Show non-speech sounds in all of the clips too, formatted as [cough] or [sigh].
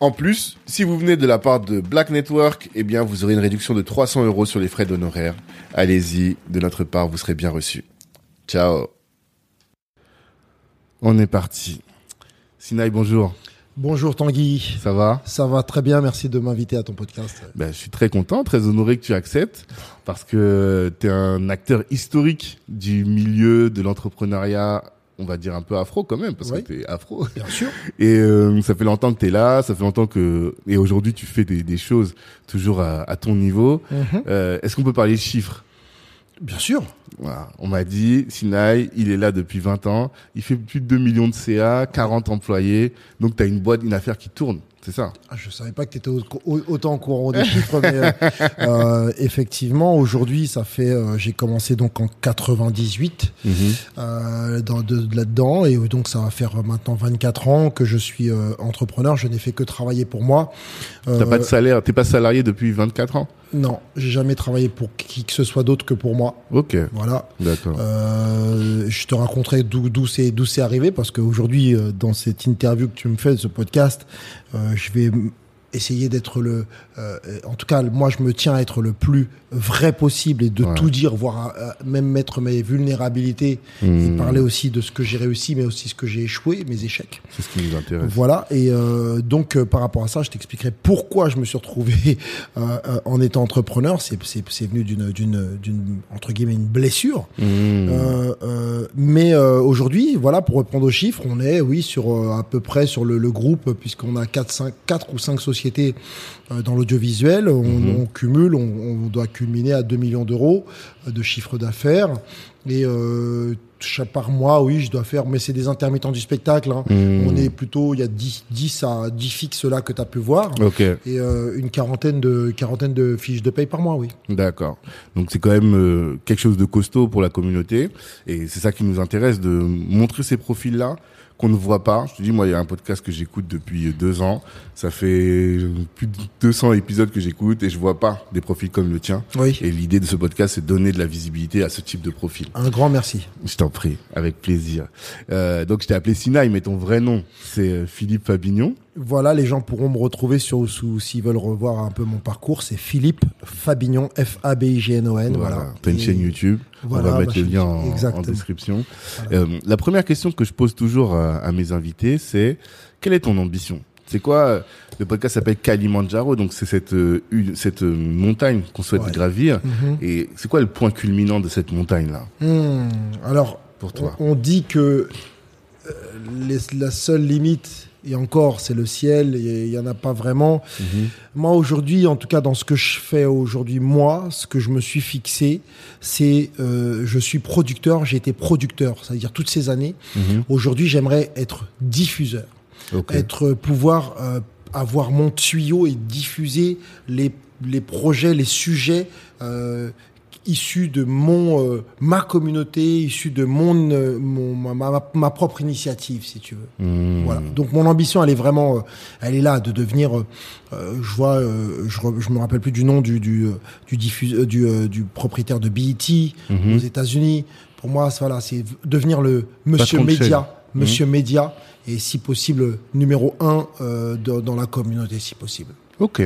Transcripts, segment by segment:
En plus, si vous venez de la part de Black Network, eh bien, vous aurez une réduction de 300 euros sur les frais d'honoraires. Allez-y, de notre part, vous serez bien reçu. Ciao. On est parti. Sinaï, bonjour. Bonjour Tanguy. Ça va? Ça va très bien, merci de m'inviter à ton podcast. ben, Je suis très content, très honoré que tu acceptes parce que tu es un acteur historique du milieu de l'entrepreneuriat on va dire un peu afro quand même parce que tu es afro. Bien sûr. [laughs] Et euh, ça fait longtemps que tu es là, ça fait longtemps que et aujourd'hui tu fais des, des choses toujours à, à ton niveau. Mhm. Euh, Est-ce qu'on peut parler de chiffres? Bien sûr. voilà. On m'a dit, Sinai, il est là depuis 20 ans, il fait plus de 2 millions de CA, 40 employés, donc tu as une boîte, une affaire qui tourne, c'est ça Ah, Je savais pas que tu étais autant au courant des chiffres, mais euh, [laughs] euh, effectivement, aujourd'hui, ça fait, euh, j'ai commencé donc en 98 Mhm. euh, dans, de, de là-dedans, et donc ça va faire maintenant 24 ans que je suis euh, entrepreneur. Je n'ai fait que travailler pour moi. T'as Euh, pas de salaire, t'es pas salarié depuis 24 ans? Non, j'ai jamais travaillé pour qui que ce soit d'autre que pour moi. Ok, Voilà. d'accord. Euh, je te raconterai d'où c'est d'où c'est arrivé parce qu'aujourd'hui euh, dans cette interview que tu me fais de ce podcast, euh, je vais essayer d'être le euh, en tout cas moi je me tiens à être le plus vrai possible et de Ouais. tout dire voire euh, même mettre mes vulnérabilités et Hmm. parler aussi de ce que j'ai réussi mais aussi ce que j'ai échoué mes échecs C'est ce qui nous intéresse. voilà, et euh, donc euh, par rapport à ça, je t'expliquerai pourquoi je me suis retrouvé [laughs] euh, en étant entrepreneur. C'est c'est c'est venu d'une d'une d'une entre guillemets une blessure. Euh, mais euh, aujourd'hui, voilà, pour reprendre aux chiffres, on est oui sur à peu près sur le, le groupe puisqu'on a quatre cinq quatre ou cinq sociétés euh, dans l'audiovisuel. On, Mhm. on cumule, on, on doit culminer à 2 millions d'euros de chiffre d'affaires et euh, par mois, oui, je dois faire, mais c'est des intermittents du spectacle. Hein. Mhm. On est plutôt, il y a 10, 10 à 10 fixes là que tu as pu voir. Et euh, une quarantaine de, quarantaine de fiches de paye par mois, oui. d'accord. Donc c'est quand même euh, quelque chose de costaud pour la communauté et c'est ça qui nous intéresse de montrer ces profils-là qu'on ne voit pas. Je te dis, moi, il y a un podcast que j'écoute depuis deux ans. Ça fait plus de 200 épisodes que j'écoute et je vois pas des profils comme le tien. Oui. Et l'idée de ce podcast, c'est de donner de la visibilité à ce type de profil. Un grand merci. Je t'en prie, avec plaisir. Euh, donc je t'ai appelé Sinaï, mais ton vrai nom, c'est euh, Philippe Fabignon. Voilà, les gens pourront me retrouver sur, s'ils veulent revoir un peu mon parcours, c'est Philippe Fabignon, F-A-B-I-G-N-O-N. Voilà. T'as une Et- chaîne YouTube. Voilà, On va mettre ma le lien en, description. Euh, la première question que je pose toujours à, à mes invités, c'est quelle est ton ambition? C'est quoi euh, Le podcast s'appelle Kalimandjaro, donc c'est cette euh, une- cette euh, montagne qu'on souhaite Ouais. gravir. Mhm. Et c'est quoi le point culminant de cette montagne là Hmm, Alors, pour toi on, on dit que les- la seule limite, et encore, c'est le ciel, et il n'y en a pas vraiment. Mhm. Moi, aujourd'hui, en tout cas, dans ce que je fais aujourd'hui, moi, ce que je me suis fixé, c'est euh, je suis producteur, j'ai été producteur, c'est-à-dire toutes ces années. Mhm. Aujourd'hui, j'aimerais être diffuseur, être pouvoir euh, avoir mon tuyau et diffuser les, les projets, les sujets euh, issus de mon euh, ma communauté, issus de mon, euh, mon ma, ma- ma propre initiative, si tu veux. Mhm. Voilà. Donc mon ambition, elle est vraiment, euh, elle est là, de devenir. euh, euh, je vois, euh, je, re- je me rappelle plus du nom du du du, diffuse- du, du propriétaire de BET Mhm. aux États-Unis. Pour moi, voilà, c'est devenir le monsieur média, chaîne. monsieur média, et si possible numéro un euh, dans, dans la communauté, si possible. Ok.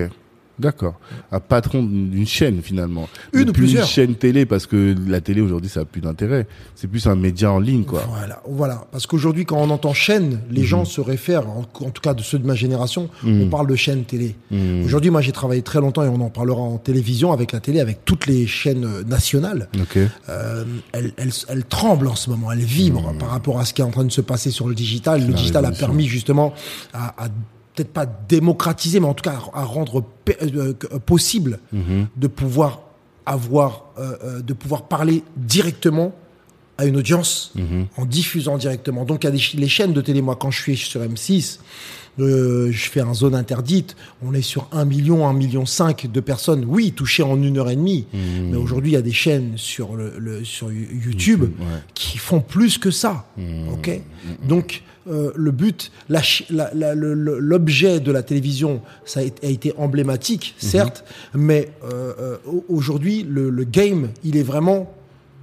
D'accord. Un patron d'une chaîne finalement. Une ou plus plusieurs. Une chaîne télé parce que la télé aujourd'hui ça a plus d'intérêt. C'est plus un média en ligne quoi. Voilà, voilà. Parce qu'aujourd'hui, quand on entend chaîne, les Mhm. gens se réfèrent, en, en tout cas de ceux de ma génération, on parle de chaîne télé. Mhm. Aujourd'hui, moi, j'ai travaillé très longtemps et on en parlera en télévision avec la télé, avec toutes les chaînes euh, nationales. Ok. Euh, elle, elle, elle tremble en ce moment, elle vibre par rapport à ce qui est en train de se passer sur le digital. Le la digital a permis justement à, à peut-être pas démocratiser, mais en tout cas à, à rendre pe- euh, que- possible de pouvoir avoir, euh, euh, de pouvoir parler directement à une audience en diffusant directement. Donc, il y a des, les chaînes de télé. Moi, quand je suis sur M6, euh, je fais un zone interdite. On est sur 1 million, 1 million 5 de personnes, oui, touchées en une heure et demie. Mais aujourd'hui, il y a des chaînes sur, le, le- sur YouTube ouais. qui font plus que ça. Ok? Donc, euh, le but, la la- la- l'objet de la télévision, ça a été, emblématique, certes, mais euh, euh, au- aujourd'hui, le, le game, il est vraiment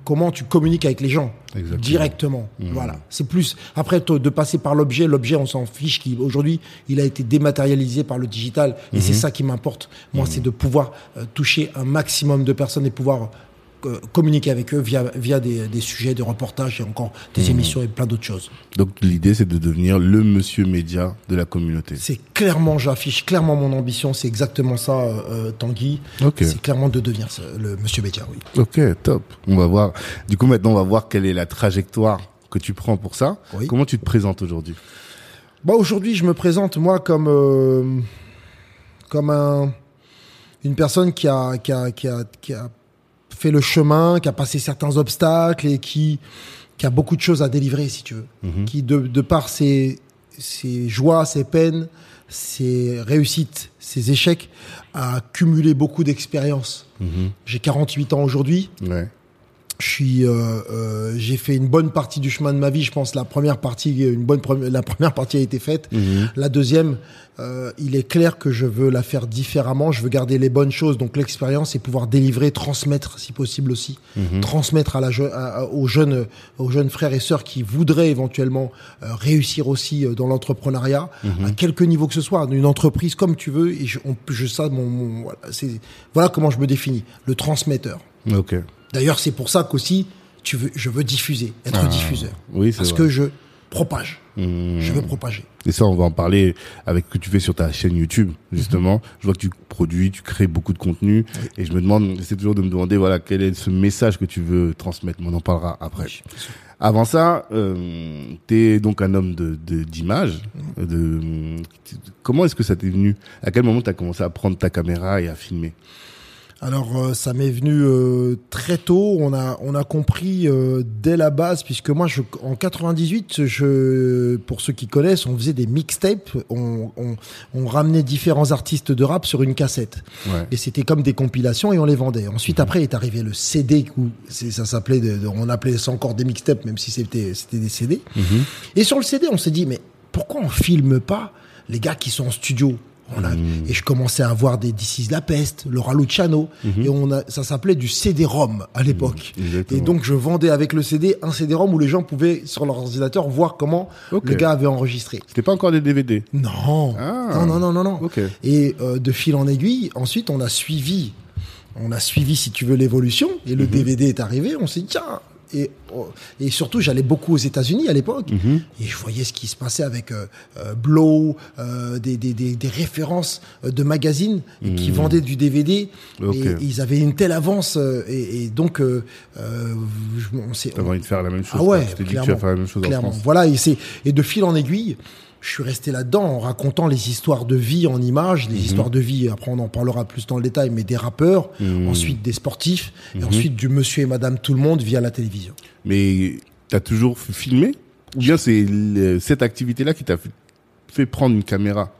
comment tu communiques avec les gens Exactement. directement. Voilà, c'est plus. Après, de passer par l'objet, l'objet, on s'en fiche. Qui aujourd'hui, il a été dématérialisé par le digital, et c'est ça qui m'importe. Moi, c'est de pouvoir euh, toucher un maximum de personnes et pouvoir communiquer avec eux via via des, des sujets, des reportages et encore des émissions et plein d'autres choses. Donc l'idée c'est de devenir le monsieur média de la communauté. C'est clairement, j'affiche clairement mon ambition. C'est exactement ça, euh, euh, Tanguy. Ok. C'est clairement de devenir le Monsieur Média, oui. Ok, top. On va voir. Du coup maintenant on va voir quelle est la trajectoire que tu prends pour ça. Oui. Comment tu te présentes aujourd'hui? Bah aujourd'hui, je me présente moi comme euh, comme un une personne qui a qui a qui a qui a fait le chemin, qui a passé certains obstacles et qui qui a beaucoup de choses à délivrer, si tu veux. Qui de de par ses ses joies, ses peines, ses réussites, ses échecs, a cumulé beaucoup d'expérience. J'ai 48 ans aujourd'hui. Ouais. Je suis, euh, euh, j'ai fait une bonne partie du chemin de ma vie. Je pense la première partie, une bonne la première partie a été faite. La deuxième, euh, il est clair que je veux la faire différemment. Je veux garder les bonnes choses, donc l'expérience et pouvoir délivrer, transmettre, si possible aussi, transmettre à la je- à- aux jeunes, aux jeunes frères et sœurs qui voudraient éventuellement euh, réussir aussi euh, dans l'entrepreneuriat, à quelque niveau que ce soit, une entreprise comme tu veux. Et je, on, je ça, mon, mon- voilà, voilà comment je me définis, le transmetteur. Ok. D'ailleurs, c'est pour ça qu'aussi, tu veux, je veux diffuser, être diffuseur. Ah, oui, c'est Parce vrai. que je propage. Mmh. Je veux propager. Et ça, on va en parler avec ce que tu fais sur ta chaîne YouTube, justement. Je vois que tu produis, tu crées beaucoup de contenu. Et je me demande, j'essaie toujours de me demander, voilà, quel est ce message que tu veux transmettre. Mais on en parlera après. Avant ça, euh, tu es donc un homme de de- d'image. De, comment est-ce que ça t'est venu? À quel moment tu as commencé à prendre ta caméra et à filmer? Alors, euh, ça m'est venu euh, très tôt. On a, on a compris euh, dès la base, puisque moi, je, en 98, je, pour ceux qui connaissent, on faisait des mixtapes. On, on, on ramenait différents artistes de rap sur une cassette. Ouais. Et c'était comme des compilations et on les vendait. Ensuite, après, est arrivé le CD, où c'est- ça s'appelait, on appelait ça encore des mixtapes, même si c'était c'était des CD. Et sur le CD, on s'est dit, mais pourquoi on filme pas les gars qui sont en studio? On a, Et je commençais à voir des This is la peste, Laura Luciano, et on a, ça s'appelait du CD-ROM à l'époque. exactement. et donc je vendais avec le CD un CD-ROM où les gens pouvaient sur leur ordinateur voir comment le gars avait enregistré. C'était pas encore des DVD. Non, Ah. non, non, non, non, non. Ok. Et euh, de fil en aiguille, ensuite on a suivi, on a suivi si tu veux l'évolution et le DVD est arrivé. On s'est dit tiens. Et, et surtout, j'allais beaucoup aux États-Unis à l'époque Mhm. et je voyais ce qui se passait avec euh, euh, Blow, euh, des, des, des, des références euh, de magazines qui vendaient du DVD. Mhm. Et ils avaient une telle avance euh, et, et donc euh, je- on s'est T'as envie de faire la même chose. ah ouais, dit que tu clairement, vas faire la même chose clairement. en France. Voilà, et c'est et de fil en aiguille, je suis resté là-dedans en racontant les histoires de vie en images, Mhm. les histoires de vie. Après, on en parlera plus dans le détail, mais des rappeurs, Mhm. ensuite des sportifs, et ensuite du Monsieur et Madame tout le monde via la télévision. Mais t'as toujours filmé? Ou bien c'est cette activité-là qui t'a fait, prendre une caméra?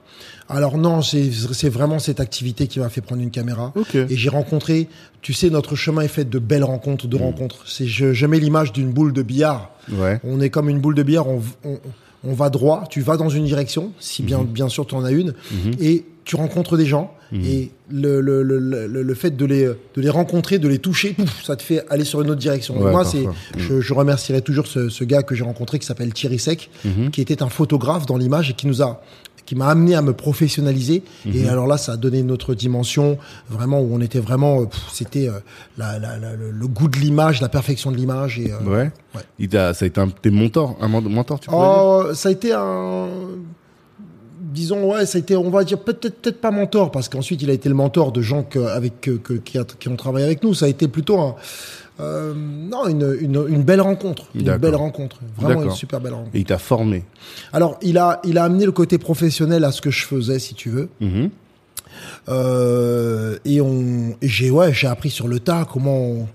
Alors non, c'est vraiment cette activité qui m'a fait prendre une caméra. Et j'ai rencontré, tu sais, notre chemin est fait de belles rencontres, Mhm. de rencontres. C'est je, je mets l'image d'une boule de billard. Ouais. On est comme une boule de billard, on, on, on va droit, tu vas dans une direction, si Mhm. bien, bien sûr tu en as une, et tu rencontres des gens, Mhm. et le, le, le, le, le fait de les, de les rencontrer, de les toucher, pouf, ça te fait aller sur une autre direction. Ouais, moi, c'est, je, je remercierai toujours ce, ce gars que j'ai rencontré qui s'appelle Thierry Sec, Mhm. qui était un photographe dans l'image et qui nous a qui m'a amené à me professionnaliser. Et Mhm. alors là, ça a donné une autre dimension, vraiment où on était vraiment, euh, c'était euh, la, la- la- le, goût de l'image, la perfection de l'image. Et euh, Ouais. Ouais. Il t'a, ça a été un, tes mentors, un men- mentor, tu pourrais dire? Oh, ça a été un. Disons, ouais, ça a été, on va dire, peut-être peut-être pas mentor, parce qu'ensuite, il a été le mentor de gens que, avec, que, que- qui, a- qui ont travaillé avec nous. Ça a été plutôt un. Euh, non, une, une, une belle rencontre. Une belle rencontre. Vraiment une super belle rencontre. Et il t'a formé. Alors, il a, il a amené le côté professionnel à ce que je faisais, si tu veux. Mhm. Euh, et on, j'ai, ouais, j'ai appris sur le tas comment. on-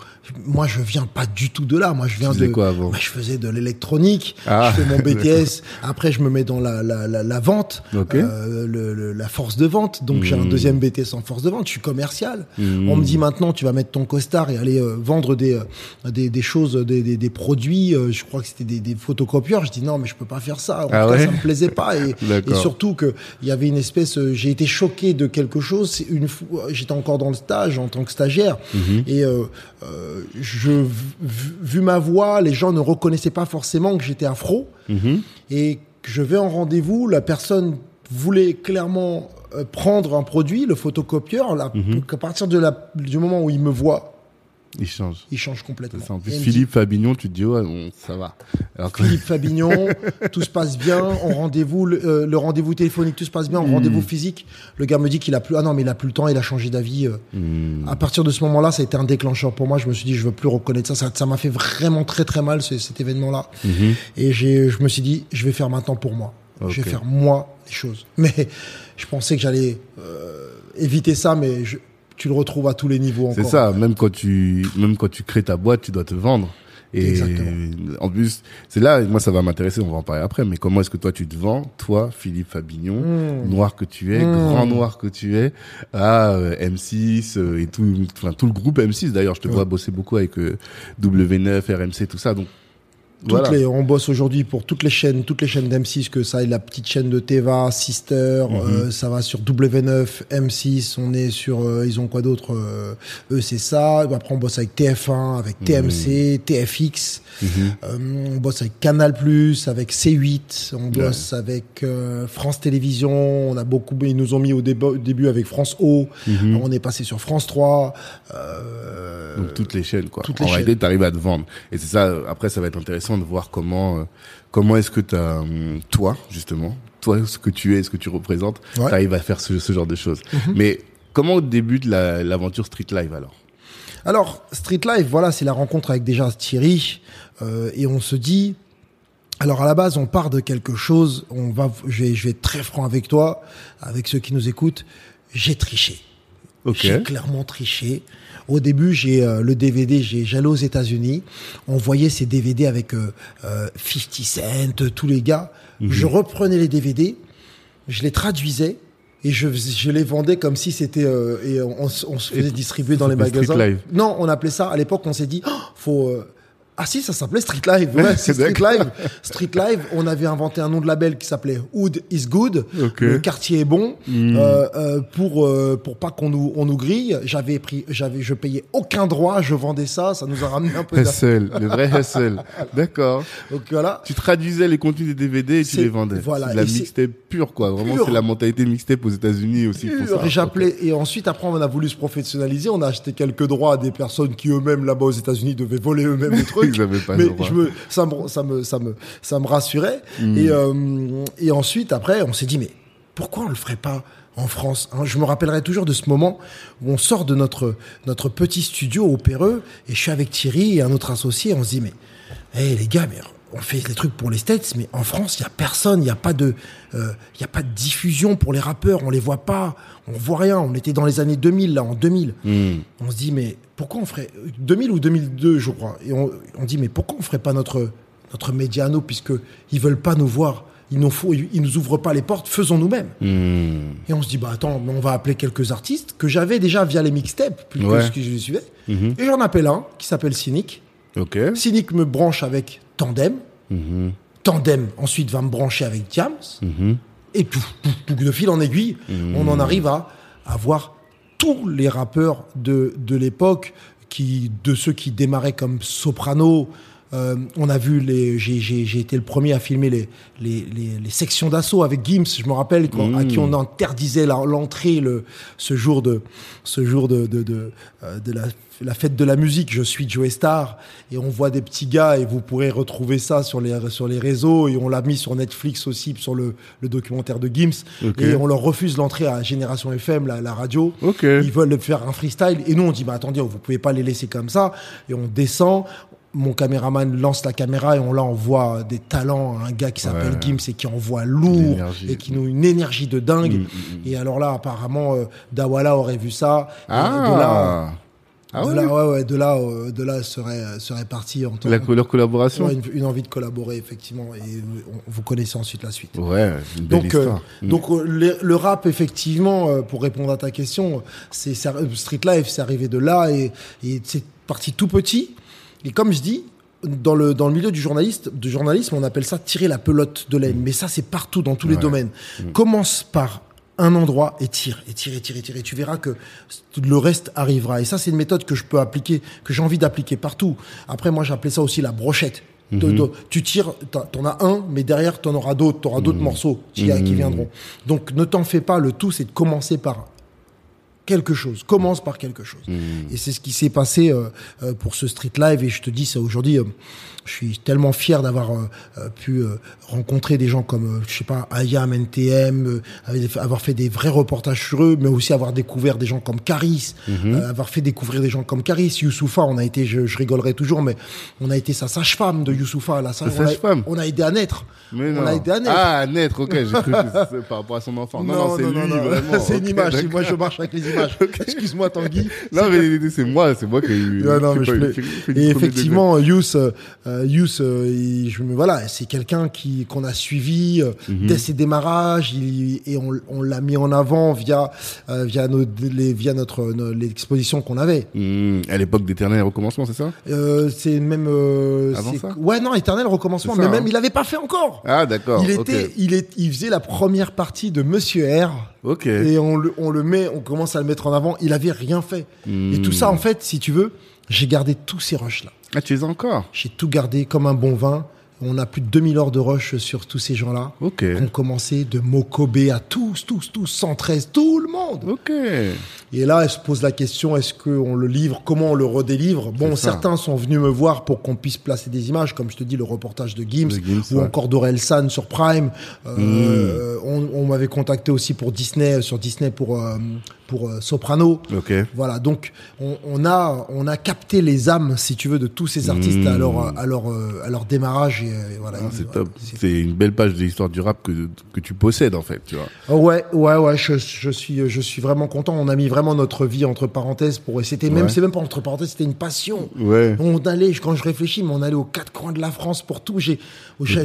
moi, je viens pas du tout de là. Moi, je viens Tu faisais de. quoi avant Moi, je faisais de l'électronique. Ah, je fais mon [laughs] BTS. Après, je me mets dans la, la, la, la vente, Ok. euh, le, le- la force de vente. Donc, j'ai un Hmm. deuxième BTS en force de vente. Je suis commercial. Mhm. On me dit maintenant, tu vas mettre ton costard et aller euh, vendre des, euh, des, des choses, des, des, des produits. je crois que c'était des, des photocopieurs. Je dis non, mais je peux pas faire ça. En Ah tout cas, ouais ça me plaisait pas. Et, [laughs] et surtout que il y avait une espèce. J'ai été choqué de quelque chose. Une fois, j'étais encore dans le stage en tant que stagiaire Mhm. et je, vu, ma voix, les gens ne reconnaissaient pas forcément que j'étais afro Mhm. et que je vais en rendez-vous, la personne voulait clairement euh, prendre un produit, le photocopieur, là, Mhm. qu'à partir de la, du moment où il me voit, Il change. il change complètement. Ça. En plus, Philippe Fabignon, tu te dis, ouais, bon, ça va. Alors que- dit, Philippe Fabignon, tout se passe bien, on rendez-vous, le, euh, le rendez-vous téléphonique, tout se passe bien, on rendez-vous physique, le gars me dit qu'il a plus, ah non, mais il a plus le temps, il a changé d'avis. euh. Mhm. À partir de ce moment-là, ça a été un déclencheur pour moi. Je me suis dit, je veux plus reconnaître ça. Ça, m'a fait vraiment très très mal ce- cet événement-là. Mhm. Et j'ai, je me suis dit, je vais faire maintenant pour moi. Je vais faire moi les choses. Mais je pensais que j'allais euh, éviter ça, mais je, tu le retrouves à tous les niveaux. C'est ça, même quand tu même quand tu crées ta boîte, tu dois te vendre. Et Exactement. en plus, c'est là, moi ça va m'intéresser, on va en parler après, mais comment est-ce que toi tu te vends, toi, Philippe Fabignon, Mmh. noir que tu es, Mmh. grand noir que tu es, à euh, M6 euh, et tout, enfin tout le groupe M6 d'ailleurs, je te Ouais. vois bosser beaucoup avec euh, W9, RMC, tout ça, donc voilà. les, on bosse aujourd'hui pour toutes les chaînes, toutes les chaînes d'M6, que ça ait la petite chaîne de Teva, Sister, Mhm. euh, ça va sur W9, M6, on est sur, euh, ils ont quoi d'autre euh, Eux, c'est ça. Après, on bosse avec TF1, avec TMC, TFX. Mhm. Euh, on bosse avec Canal+, avec C8, on bosse avec France Télévisions, on a beaucoup, ils nous ont mis au, début avec France O, Mhm. on est passé sur France 3. Euh, Donc toutes les chaînes quoi. toutes en les réalité, tu arrives à te vendre. Et c'est ça. Après, ça va être intéressant de voir comment euh, comment est-ce que t'as hum, toi justement, toi ce que tu es, ce que tu représentes, Ouais. Tu arrives à faire ce, ce genre de choses. Mais comment débute la- l'aventure Street Live alors? Alors, Street Life, voilà, c'est la rencontre avec déjà Thierry, euh, et on se dit, alors à la base, on part de quelque chose, on va, je vais, je vais être très franc avec toi, avec ceux qui nous écoutent, j'ai triché. Ok. J'ai clairement triché. Au début, j'ai euh, le DVD, j'ai j'allais aux États-Unis, on voyait ces DVD avec euh, euh, 50 Cent, tous les gars. Mhm. Je reprenais les DVD, je les traduisais et je, je les vendais comme si c'était euh, et on, on se faisait Et distribuer dans les magasins. Live. Non, on appelait ça à l'époque. On s'est dit, oh, faut. euh, ah si, ça s'appelait Street Live. Ouais, [laughs] c'est Street. Live. Street Live. On avait inventé un nom de label qui s'appelait Hood is Good. Le quartier est bon. Mm. Euh, euh, pour euh, pour pas qu'on nous on nous grille. J'avais pris, j'avais, je payais aucun droit. Je vendais ça. Ça nous a ramené un peu. Hustle, le vrai hustle. D'accord. Donc voilà. Tu traduisais les contenus des DVD et tu les vendais. voilà, de la mixtape pure quoi. Vraiment, c'est la mentalité mixtape aux États-Unis aussi. et j'appelais et ensuite après on a voulu se professionnaliser on a acheté quelques droits à des personnes qui eux-mêmes là-bas aux États-Unis devaient voler eux-mêmes les trucs Pas mais je me ça me ça me ça me ça me rassurait. Mm. et euh, et ensuite après on s'est dit mais pourquoi on le ferait pas en France hein? Je me rappellerai toujours de ce moment où on sort de notre notre petit studio au Péreux et je suis avec Thierry et un autre associé on se dit mais hey, les gars mais on fait les trucs pour les States, mais en France, il y a personne, il y a pas de, euh, y a pas de diffusion pour les rappeurs, on les voit pas, on voit rien. On était dans les années 2000 là, en 2000. Hmm. On se dit mais pourquoi on ferait 2000 ou 2002, je crois. Et on, on dit mais pourquoi on ferait pas notre notre média à nous puisque ils veulent pas nous voir, ils nous faut, ils nous ouvrent pas les portes, faisons nous-mêmes. Hmm. Et on se dit bah attends, on va appeler quelques artistes que j'avais déjà via les mixtapes, plus Ouais. que ce que je les suivais. Mhm. Et j'en appelle un qui s'appelle Cynic. Ok. Cynic me branche avec Tandem. Mhm. Tandem ensuite va me brancher avec Diams. Mhm. Et tout, de fil en aiguille, on en arrive à avoir tous les rappeurs de, de l'époque, qui, de ceux qui démarraient comme Soprano, Euh, on a vu les, j'ai, j'ai, j'ai été le premier à filmer les, les, les, les sections d'assaut avec Gims. Je me rappelle quand- à qui on interdisait l'entrée le, ce jour de, ce jour de, de, de, euh, de la, la fête de la musique. Je suis Joe Star et on voit des petits gars et vous pourrez retrouver ça sur les, sur les réseaux et on l'a mis sur Netflix aussi sur le, le documentaire de Gims et on leur refuse l'entrée à Génération FM, la, la radio. Ok. Ils veulent faire un freestyle et nous on dit bah attendez, vous pouvez pas les laisser comme ça et on descend. Mon caméraman lance la caméra et on là on voit des talents, un gars qui s'appelle Ouais. Gims et qui envoie lourd et qui nous une énergie de dingue. Mm, mm, Et alors là apparemment euh, Dawala aurait vu ça. Et Ah. de là, Ah de là, ouais, ouais, de là, euh, de là serait serait parti en tant La leur collaboration. Ouais, une, une envie de collaborer effectivement et on- vous connaissez ensuite la suite. Ouais, une belle Donc, euh, histoire. Mm. donc euh, le, le rap, effectivement, euh, pour répondre à ta question, c'est euh, Street Life, c'est arrivé de là et, et c'est parti tout petit. Et comme je dis, dans le, dans le milieu du, journaliste, du journalisme, on appelle ça tirer la pelote de laine. Mais ça, c'est partout, dans tous les domaines. Commence par un endroit et tire, et tire, et tire, et tire. Et tu verras que le reste arrivera. Et ça, c'est une méthode que je peux appliquer, que j'ai envie d'appliquer partout. Après, moi, j'appelais ça aussi la brochette. De- de- tu tires, t'en- as un, mais derrière, t'en auras d'autres, t'auras d'autres morceaux qui, qui viendront. Donc, ne t'en fais pas. Le tout, c'est de commencer par quelque chose. Commence par quelque chose. Et c'est ce qui s'est passé euh, euh, pour ce street live. Et je te dis ça aujourd'hui. euh, je suis tellement fier d'avoir euh, euh, pu euh, rencontrer des gens comme, je sais pas, Ayam, NTM, avoir fait des vrais reportages sur eux, mais aussi avoir découvert des gens comme Caris, euh, avoir fait découvrir des gens comme Caris, Youssoufa, on a été, je, je rigolerai toujours, mais on a été sa sage-femme de Youssoufa, la sage- Sa on a- sage-femme On a aidé à naître. Mais on non. a aidé à naître. Ah, naître, ok, j'ai cru que par rapport à son enfant. Non, non, c'est lui, vraiment. [laughs] c'est une Ok, image. Moi, je marche avec les images. [laughs] Excuse-moi, Tanguy. Non, mais c'est moi, c'est moi qui ai eu. Non, qui mais ai je Et effectivement, Yous, euh, euh, Yous, euh, il- je me voilà, c'est quelqu'un qui qu'on a suivi euh, Mhm. dès ses démarrages, il- et on, on l'a mis en avant via euh, via nos, les, via notre l'exposition qu'on avait. Hmm, à l'époque d'éternel recommencement, c'est ça? C'est même Avant ça? Ouais non éternel recommencement, ça, mais même hein. il avait pas fait encore. Ah, d'accord. il était, il est, il faisait la première partie de Monsieur R. Ok. Et on le, on le met, on commence à le mettre en avant. Il avait rien fait. Et tout ça, en fait, si tu veux, j'ai gardé tous ces rushs là. Ah, tu les as encore J'ai tout gardé comme un bon vin. On a plus de 2000 heures de rush sur tous ces gens-là. Ok. On commençait de Mokobe à tous, tous, tous, 113, tout le monde. Ok. Et là, elle se pose la question, est-ce qu'on le livre, comment on le redélivre? Bon, certains sont venus me voir pour qu'on puisse placer des images, comme je te dis, le reportage de Gims, De Gims, ou ouais. Encore d'Orelsan sur Prime. Euh, on on m'avait contacté aussi pour Disney, sur Disney pour, euh, pour euh, Soprano. Ok. Voilà, donc on, on a on a capté les âmes, si tu veux, de tous ces artistes Mmh. à leur à leur euh, à leur démarrage et, voilà. Ah, c'est voilà, top. c'est- une belle page de l'histoire du rap que, que tu possèdes, en fait, tu vois. Oh, ouais, ouais, ouais, je, je suis je suis vraiment content. On a mis vraiment notre vie entre parenthèses pour et c'était même c'est même pas entre parenthèses, c'était une passion. Ouais. On allait quand je réfléchis, mais on allait aux quatre coins de la France pour tout. J'ai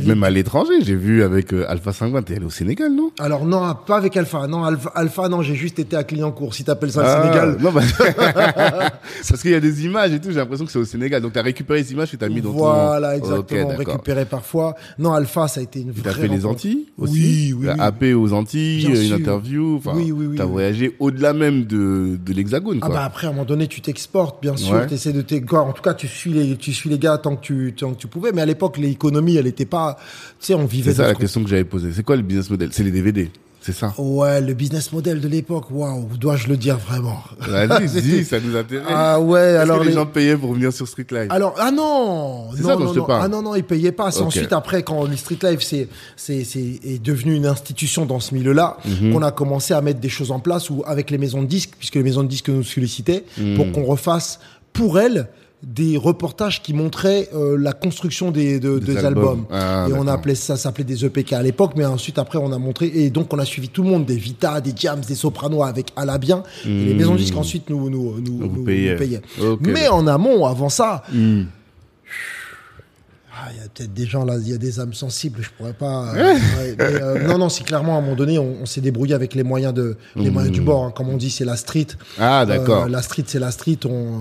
Même à l'étranger, j'ai vu avec euh, Alpha 50, t'es allé au Sénégal, non? Alors non, pas avec Alpha. Non, Alpha, Alpha non, j'ai juste été à Clignancourt. Si t'appelles ça le Ah, Sénégal. Non, bah... [laughs] [laughs] parce qu'il y a des images et tout, j'ai l'impression que c'est au Sénégal. Donc t'as récupéré ces images que t'as mis dans ton... Voilà, exactement. Ok, d'accord. récupéré parfois. Non, Alpha, ça a été une Tu t'as vraie fait les rencontre. Antilles aussi Oui, oui, La. AP aux Antilles, Bien une sûr. interview. Enfin, Oui, oui, oui, T'as voyagé au-delà même de, de l'Hexagone, Ah quoi. bah après à un moment donné tu t'exportes bien sûr Ouais. tu essaies de t'écor en tout cas tu suis les tu suis les gars tant que tu tant que tu pouvais mais à l'époque l'économie elle était pas tu sais on vivait c'est ça la question que j'avais posée. C'est quoi le business model? C'est les DVD, c'est ça ouais le business model de l'époque waouh dois-je le dire vraiment? Vas-y, [laughs] ça nous intéresse. ah ouais alors que les, les- gens payaient pour venir sur Street Life alors ah non non ça non non. ah non non ils payaient pas c'est ensuite après quand les Street Life c'est c'est c'est est devenu une institution dans ce milieu-là Mhm. qu'on a commencé à mettre des choses en place ou avec les maisons de disques puisque les maisons de disques nous sollicitaient Mhm. pour qu'on refasse pour elles des reportages qui montraient euh, la construction des, de- Des des albums. albums. Ah, et on appelait ça, ça s'appelait des EPK à l'époque, mais ensuite après on a montré et donc on a suivi tout le monde, des Vita, des Jams, des Sopranos avec Alabien. Et les maisons de disques ensuite nous nous nous, payaient. nous payaient. Ok. Mais en amont, avant ça, Hmm. ah, il y a peut-être des gens là, il y a des âmes sensibles, je pourrais pas. [laughs] euh, ouais, mais, euh, non, non, c'est clairement à un moment donné, on, on s'est débrouillé avec les moyens de, les moyens du bord. hein. Comme on dit, c'est la street. Ah, d'accord. Euh, la street, c'est la street. On,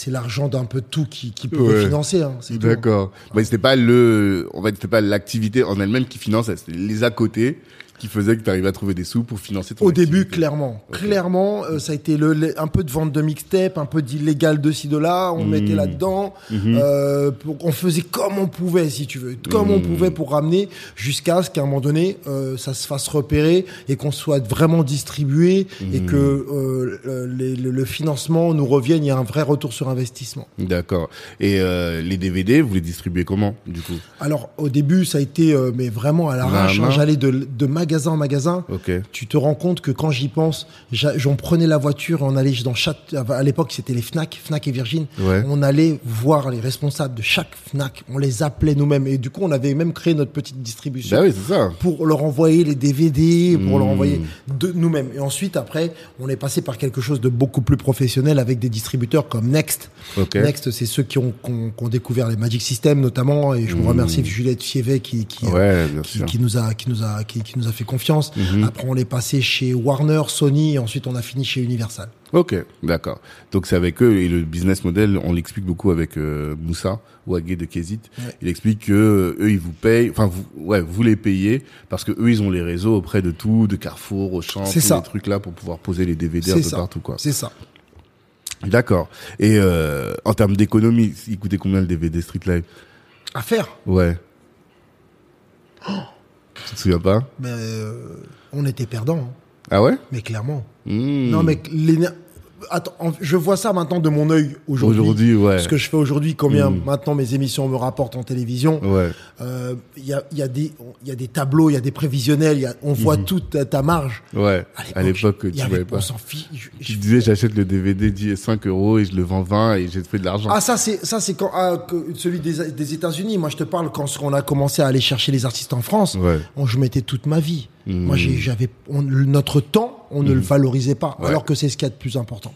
c'est l'argent d'un peu de tout qui, qui pouvait Ouais. financer. Hein, c'est tout. D'accord. Bah, c'était pas le, en fait, c'était pas l'activité en elle-même qui finançait, c'était les à côté qui faisait que tu arrivais à trouver des sous pour financer ton Au début, clairement. Clairement, euh, ça a été le, le- un peu de vente de mixtape, un peu d'illégal de ci, de là. On Mhm. mettait là-dedans. Euh, pour- on faisait comme on pouvait, si tu veux. Comme on Mhm. pouvait pour ramener jusqu'à ce qu'à un moment donné, euh, ça se fasse repérer et qu'on soit vraiment distribué et Mhm. que euh, le, les- le- le financement nous revienne. Il y a un vrai retour sur investissement. D'accord. Et euh, les DVD, vous les distribuez comment, du coup? Alors, au début, ça a été, euh, mais vraiment à l'arrache. Hein. J'allais de, de magasin en magasin. Tu te rends compte que quand j'y pense, j'en prenais la voiture et on allait dans chaque, à l'époque c'était les Fnac, Fnac et Virgin. Ouais. On allait voir les responsables de chaque Fnac. On les appelait nous-mêmes et du coup on avait même créé notre petite distribution. Bah oui, c'est ça. Pour leur envoyer les DVD, pour leur Mmh. envoyer de nous-mêmes. Et ensuite, après, on est passé par quelque chose de beaucoup plus professionnel avec des distributeurs comme Next. Next, c'est ceux qui ont, qui ont- qui ont découvert les Magic System notamment. Et je me remercie Juliette Fievet qui, qui, Mmh. Ouais, bien qui, sûr. qui nous a qui nous a qui nous a fait confiance. Mhm. Après on est passé chez Warner, Sony et ensuite on a fini chez Universal. Ok, d'accord. Donc c'est avec eux et le business model, on l'explique beaucoup avec euh, Moussa Ouagé de Kézit. Ouais. Il explique que euh, eux ils vous payent, enfin vous, ouais, vous les payez parce que eux ils ont les réseaux auprès de tout, de Carrefour, Auchan, tous C'est ça. les trucs là pour pouvoir poser les DVD un peu ça. partout quoi. C'est ça. D'accord. Et euh, en termes d'économie, il coûtait combien le DVD Street Live? À faire? Ouais. Tu te souviens pas? Mais euh, on était perdants. hein. Ah ouais? Mais clairement. Hmm. Non mais Attends, je vois ça maintenant de mon œil aujourd'hui. Aujourd'hui, ouais. Ce que je fais aujourd'hui, combien Mm. maintenant mes émissions me rapportent en télévision. Ouais. Euh, Il y, a, il y, a des- il y a des tableaux, il y a des prévisionnels, il y a- on voit toute ta, marge. Ouais. À l'époque, tu voyais pas. on s'en fiche. Je- disais j'achète le DVD 10 5 euros et je le vends 20 et j'ai fait de l'argent. Ah ça c'est ça c'est quand ah, celui des, des États-Unis. Moi je te parle quand on a commencé à aller chercher les artistes en France. Ouais. on- je mettais toute ma vie. Moi j'ai- j'avais notre temps on ne le valorisait pas Ouais. alors que c'est ce qu'il y a de plus important.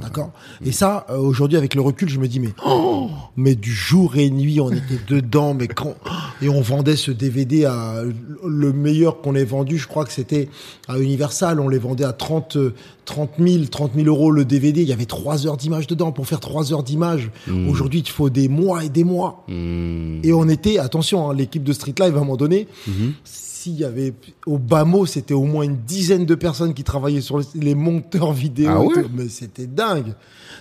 D'accord. Et ça euh, aujourd'hui avec le recul je me dis mais oh, [gasps] mais du jour et nuit on était [laughs] dedans mais quand et on vendait ce DVD à le meilleur qu'on ait vendu je crois que c'était à Universal on les vendait à 30 euh, 30 000 30 000 euros le DVD il y avait trois heures d'image dedans pour faire trois heures d'image aujourd'hui il faut des mois et des mois Hmm. et on était, attention, hein, l'équipe de Street Live à un moment donné, Mhm. s'il y avait au bas mot, c'était au moins une dizaine de personnes qui travaillaient sur les, monteurs vidéo. Ah ouais mais c'était dingue.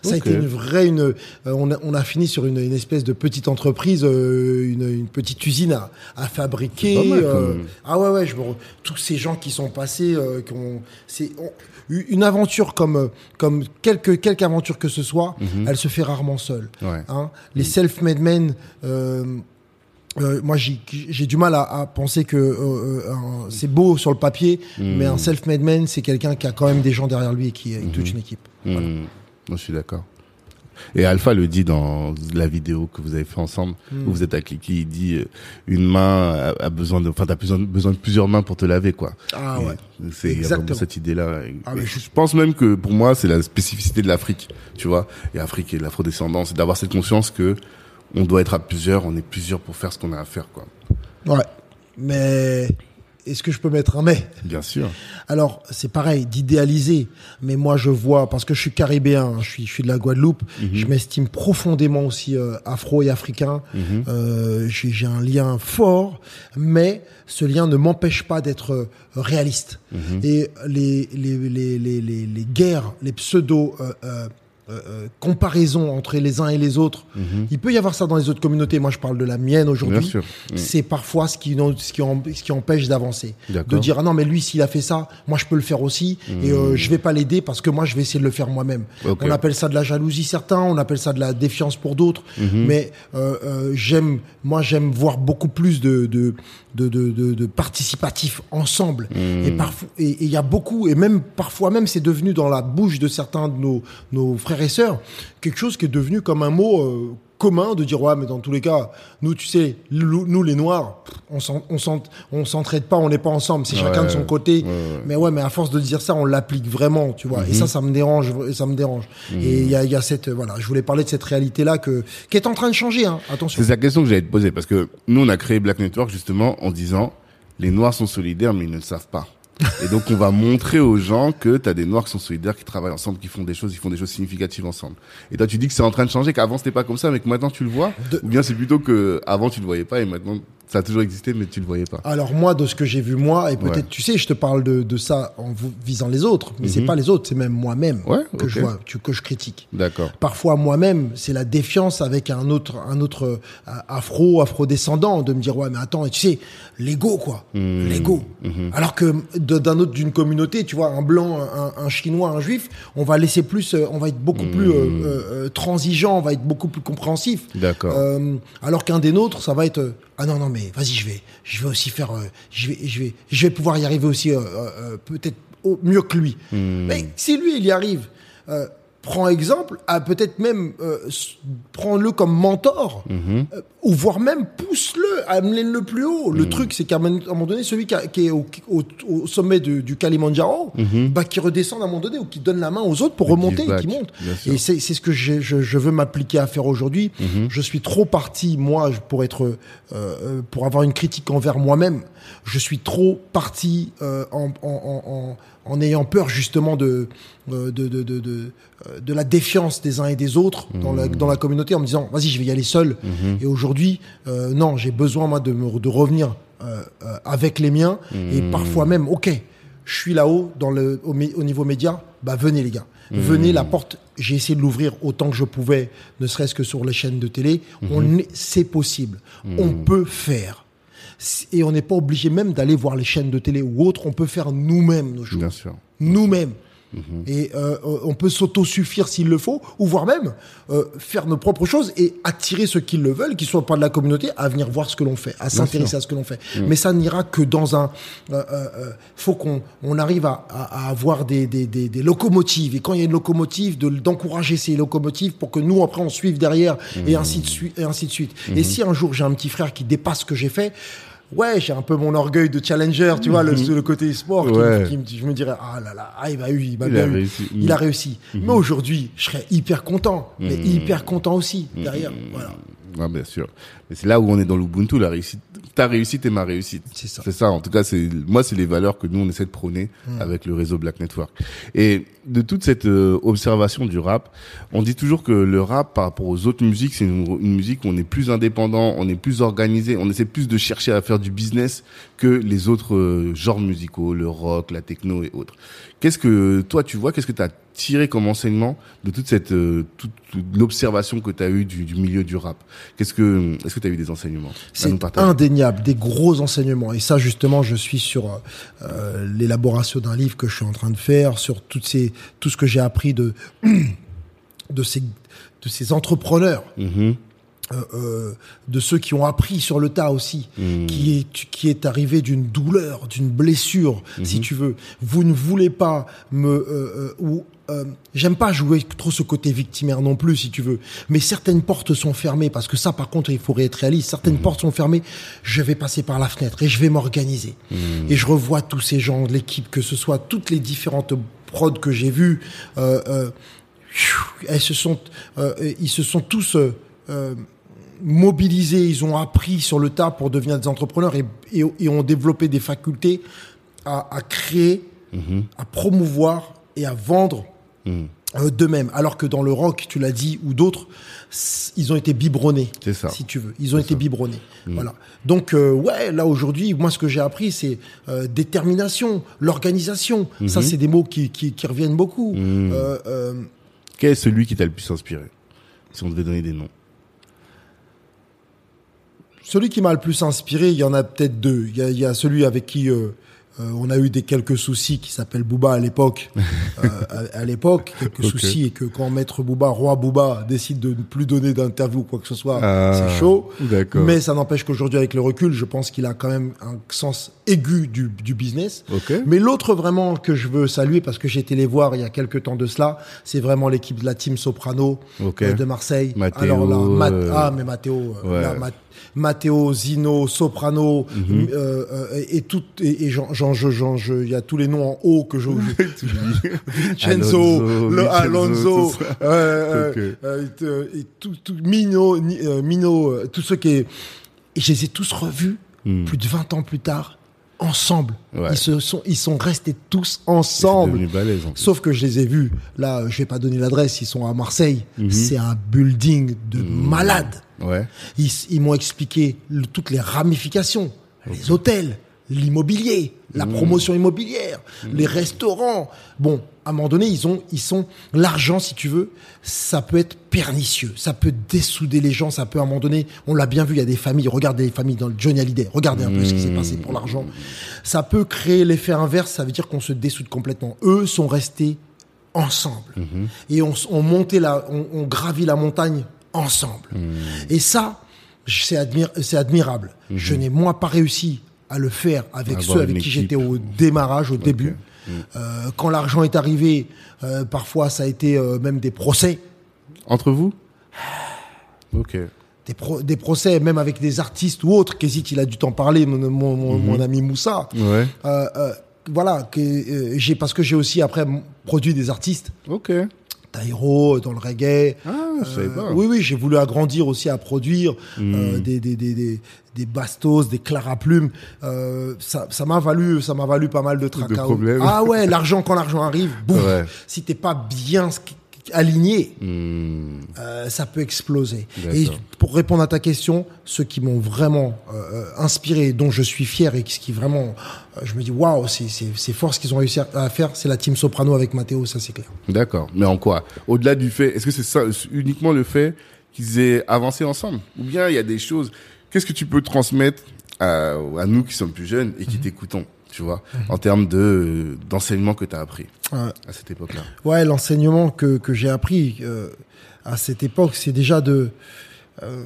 Ça a été une vraie, une, euh, on, a, on a fini sur une, une espèce de petite entreprise, euh, une, une petite usine à, à fabriquer. Mal, euh, ah ouais, ouais, je me re- tous ces gens qui sont passés, qui ont, c'est on- une aventure comme, comme quelque, quelque aventure que ce soit, Mhm. elle se fait rarement seule. Ouais. Hein, les self-made men, euh, moi j'ai du mal à, à penser que euh, c'est beau sur le papier, Mhm. mais un self-made man c'est quelqu'un qui a quand même des gens derrière lui et qui est toute une équipe. Hmm. Moi, je suis d'accord. Et Alpha le dit dans la vidéo que vous avez fait ensemble, Hmm. où vous êtes à Kiki, il dit euh, une main a, a besoin de, enfin t'as besoin, besoin de plusieurs mains pour te laver quoi. Ah Et ouais. C'est vraiment cette idée-là. Et- Ah, je- je pense même que pour moi c'est la spécificité de l'Afrique, tu vois, et Afrique et l'afrodescendance, c'est d'avoir cette conscience que on doit être à plusieurs, on est plusieurs pour faire ce qu'on a à faire quoi. Ouais. Mais est-ce que je peux mettre un mais? Bien sûr. Alors, c'est pareil, d'idéaliser. Mais moi, je vois, parce que je suis caribéen, hein, je suis, je suis de la Guadeloupe, je m'estime profondément aussi euh, afro et africain. Mhm. Euh, J'ai un lien fort, mais ce lien ne m'empêche pas d'être euh, réaliste. Mhm. Et les, les, les, les, les, les guerres, les pseudo... euh, euh, euh, comparaisons entre les uns et les autres. Il peut y avoir ça dans les autres communautés. Moi, je parle de la mienne aujourd'hui. C'est parfois ce qui, ce qui, en- ce qui empêche d'avancer. De dire, ah non, mais lui, s'il a fait ça, moi, je peux le faire aussi. Et euh, je vais pas l'aider parce que moi, je vais essayer de le faire moi-même. On appelle ça de la jalousie, certains. On appelle ça de la défiance pour d'autres. Mais euh, euh, j'aime, moi, j'aime voir beaucoup plus de, de, de, de, de, de participatif ensemble. Et parfois, et et il y a beaucoup, et même parfois même, c'est devenu dans la bouche de certains de nos, nos frères et sœurs quelque chose qui est devenu comme un mot. euh, commun de dire ouais mais dans tous les cas nous tu sais nous, les noirs on s'en- on s'en- on s'entraide pas on n'est pas ensemble. C'est chacun de son côté. Ouais, mais ouais mais à force de dire ça on l'applique vraiment tu vois. Et ça ça me dérange ça me dérange. Et il y a, il y a cette voilà je voulais parler de cette réalité là que qui est en train de changer hein. attention. C'est la question que j'allais te poser parce que nous on a créé Black Network justement en disant les noirs sont solidaires mais ils ne le savent pas. Et donc on va montrer aux gens que tu as des noirs qui sont solidaires, qui travaillent ensemble, qui font des choses, ils font des choses significatives ensemble. Et toi tu dis que c'est en train de changer, qu'avant c'était pas comme ça, mais que maintenant tu le vois De- Ou bien c'est plutôt que avant tu le voyais pas et maintenant Ça a toujours existé, mais tu le voyais pas. Alors moi, de ce que j'ai vu moi, et peut-être, Ouais. tu sais, je te parle de, de ça en vous- visant les autres, mais c'est pas les autres, c'est même moi-même Mhm. Ouais, que je vois, tu- que je critique. D'accord. Parfois moi-même, c'est la défiance avec un autre, un autre euh, afro, afro-descendant, de me dire ouais, mais attends, tu sais, l'ego quoi, Hmm. l'ego. Alors que d'un autre d'une communauté, tu vois, un blanc, un, un chinois, un juif, on va laisser plus, euh, on va être beaucoup plus euh, Hmm. euh, euh, transigeant, on va être beaucoup plus compréhensif. D'accord. Euh, alors qu'un des nôtres, ça va être ah non non mais vas-y je vais je vais aussi faire euh, je vais je vais je vais pouvoir y arriver aussi euh, euh, euh, peut-être au- mieux que lui. Hmm. Mais si lui il y arrive, prends exemple, à peut-être même euh, prends-le comme mentor Mhm. euh, ou voire même pousse-le, amène-le plus haut. Hmm. Le truc c'est qu'à un moment donné celui qui, a- qui est au, au- au sommet du, du Kalimandjaro, bah qui redescend à un moment donné ou qui donne la main aux autres pour Le remonter et qui monte. Et c'est ce que je, je veux m'appliquer à faire aujourd'hui. Mhm. Je suis trop parti, moi, pour être, euh, euh, pour avoir une critique envers moi-même. Je suis trop parti euh, en, en, en, en, en ayant peur justement de, euh, de, de, de, de, euh, de la défiance des uns et des autres dans, Mhm. la, dans la communauté en me disant, vas-y, je vais y aller seul. Et aujourd'hui, euh, non, j'ai besoin, moi, de, me, de revenir euh, euh, avec les miens. Et Mhm. parfois même, ok, je suis là-haut dans le, au, niveau média, bah venez les gars. Venez, la porte, j'ai essayé de l'ouvrir autant que je pouvais, ne serait-ce que sur les chaînes de télé. On est- C'est possible. On peut faire. Et on n'est pas obligé même d'aller voir les chaînes de télé ou autres. On peut faire nous-mêmes nos choses. Bien sûr. Nous-mêmes. Et euh, euh, on peut s'auto-suffire s'il le faut, ou voire même euh, faire nos propres choses et attirer ceux qui le veulent, qui soient pas de la communauté, à venir voir ce que l'on fait, à s'intéresser à ce que l'on fait. Mais ça n'ira que dans un. Euh, euh, euh, faut qu'on on arrive à, à, à avoir des, des, des, des locomotives. Et quand il y a une locomotive, de- d'encourager ces locomotives pour que nous après on suive derrière et ainsi de suite et ainsi de suite. Et si un jour j'ai un petit frère qui dépasse ce que j'ai fait. Ouais, j'ai un peu mon orgueil de challenger, tu vois, le, le côté sport, Ouais. qui, je me dirais, ah là là, ah, il m'a eu, il m'a Il bien a eu. réussi. Il a réussi. Mais aujourd'hui, je serais hyper content, mais hyper content aussi derrière. Voilà. Ouais, bien sûr. Mais c'est là où on est dans l'Ubuntu, la réussite. Ta réussite et ma réussite. C'est ça. C'est ça. En tout cas, c'est moi, c'est les valeurs que nous on essaie de prôner avec le réseau Black Network. Et de toute cette euh, observation du rap, on dit toujours que le rap, par rapport aux autres musiques, c'est une, une musique où on est plus indépendant, on est plus organisé, on essaie plus de chercher à faire du business que les autres euh, genres musicaux, le rock, la techno et autres. Qu'est-ce que toi tu vois Qu'est-ce que tu as tiré comme enseignement de toute cette euh, toute, toute l'observation que tu as eue du, du milieu du rap Qu'est-ce que est-ce que tu as eu des enseignements C'est indéniable, des gros enseignements. Et ça, justement, je suis sur euh, l'élaboration d'un livre que je suis en train de faire, sur toutes ces, tout ce que j'ai appris de, [clears throat] de ces, de ces entrepreneurs. Mhm. euh, euh, de ceux qui ont appris sur le tas aussi, Mhm. qui est qui est arrivé d'une douleur, d'une blessure, si tu veux. Vous ne voulez pas me euh, euh, ou euh, j'aime pas jouer trop ce côté victimaire non plus, si tu veux. Mais certaines portes sont fermées parce que ça, par contre, il faudrait être réaliste. Certaines portes sont fermées. Je vais passer par la fenêtre et je vais m'organiser. Et je revois tous ces gens de l'équipe, que ce soit toutes les différentes prods que j'ai vues. Euh, euh, elles se sont, ils se sont tous mobilisés, ils ont appris sur le tas pour devenir des entrepreneurs et, et, et ont développé des facultés à, à créer, à promouvoir et à vendre Mhm. euh, d'eux-mêmes. Alors que dans le rock, tu l'as dit, ou d'autres, ils ont été biberonnés, C'est ça. si tu veux. Ils ont été biberonnés. Voilà. Donc, euh, ouais, là aujourd'hui, moi, ce que j'ai appris, c'est euh, détermination, l'organisation. Ça, c'est des mots qui, qui, qui reviennent beaucoup. Euh, euh, Quel est celui qui t'a le plus inspiré Si on devait donner des noms? Celui qui m'a le plus inspiré, il y en a peut-être deux. Il y a, il y a celui avec qui euh, euh, on a eu des quelques soucis, qui s'appelle Booba à l'époque. [laughs] Euh, à, à l'époque, quelques soucis, et que quand Maître Booba, roi Booba, décide de ne plus donner d'interview ou quoi que ce soit, Ah, c'est chaud. Mais ça n'empêche qu'aujourd'hui, avec le recul, je pense qu'il a quand même un sens aigu du, du business. Ok. Mais l'autre vraiment que je veux saluer, parce que j'ai été les voir il y a quelques temps de cela, c'est vraiment l'équipe de la team Soprano Ok. euh, de Marseille. Matteo, Alors là, euh, ah mais Matteo, euh, ouais. là, Mat- Matteo, Zino, Soprano, Mhm. euh, euh, et, et tout, et, et j'en, j'en- je- j'en- je- il y a tous les noms en haut que je, [laughs] Vincenzo, Alonso, tout euh, [laughs] euh, et, tout, tout, Mino, Mino, tous ceux qui, et je les ai tous revus Hmm. plus de 20 ans plus tard. Ensemble. Ouais. Ils se sont, ils sont restés tous ensemble. balèze, en. Sauf que je les ai vus. Là, je vais pas donner l'adresse. Ils sont à Marseille. Mhm. C'est un building de malades. Ouais. Ils, ils m'ont expliqué le- toutes les ramifications, les hôtels, l'immobilier, la Mmh. promotion immobilière, les restaurants. Bon, à un moment donné, ils ont, ils sont l'argent, si tu veux, ça peut être pernicieux, ça peut dessouder les gens, ça peut à un moment donné, on l'a bien vu, il y a des familles, regardez les familles dans le Johnny Hallyday, regardez un peu ce qui s'est passé pour l'argent. Ça peut créer l'effet inverse, ça veut dire qu'on se dessoude complètement. Eux sont restés ensemble et on, on montait la, on, on gravit la montagne ensemble. Et ça, c'est admir, c'est admirable. Je n'ai moi pas réussi à le faire avec ceux avec qui j'étais au démarrage, au début. Euh, quand l'argent est arrivé, euh, parfois ça a été euh, même des procès, Entre vous Ok. des, pro- des procès même avec des artistes ou autres. Kézit, il a dû t'en parler, mon, mon, mon- mon ami Moussa. Ouais. Voilà, que j'ai parce que j'ai aussi après produit des artistes. Ok. Taïro dans le reggae. Ah, Euh, pas. oui, oui, j'ai voulu agrandir aussi à produire Hmm. euh, des, des, des, des, des bastos, des Clara Plume. Euh, ça ça m'a valu, ça m'a valu pas mal de tracas. Ah ouais, l'argent quand l'argent arrive, boum, Ouais. si t'es pas bien aligné, Hmm. euh, ça peut exploser. Et pour répondre à ta question, ceux qui m'ont vraiment euh, inspiré, dont je suis fier et ce qui vraiment, euh, je me dis waouh, c'est fort ce qu'ils ont réussi à faire, c'est la team Soprano avec Matteo, ça c'est clair. D'accord. Mais en quoi? Au-delà du fait, est-ce que c'est ça, uniquement le fait qu'ils aient avancé ensemble? Ou bien il y a des choses, qu'est-ce que tu peux transmettre à, à nous qui sommes plus jeunes et qui Mhm. t'écoutons, tu vois, en termes de d'enseignement que tu as appris à cette époque-là Ouais, l'enseignement que, que j'ai appris euh, à cette époque, c'est déjà de. euh,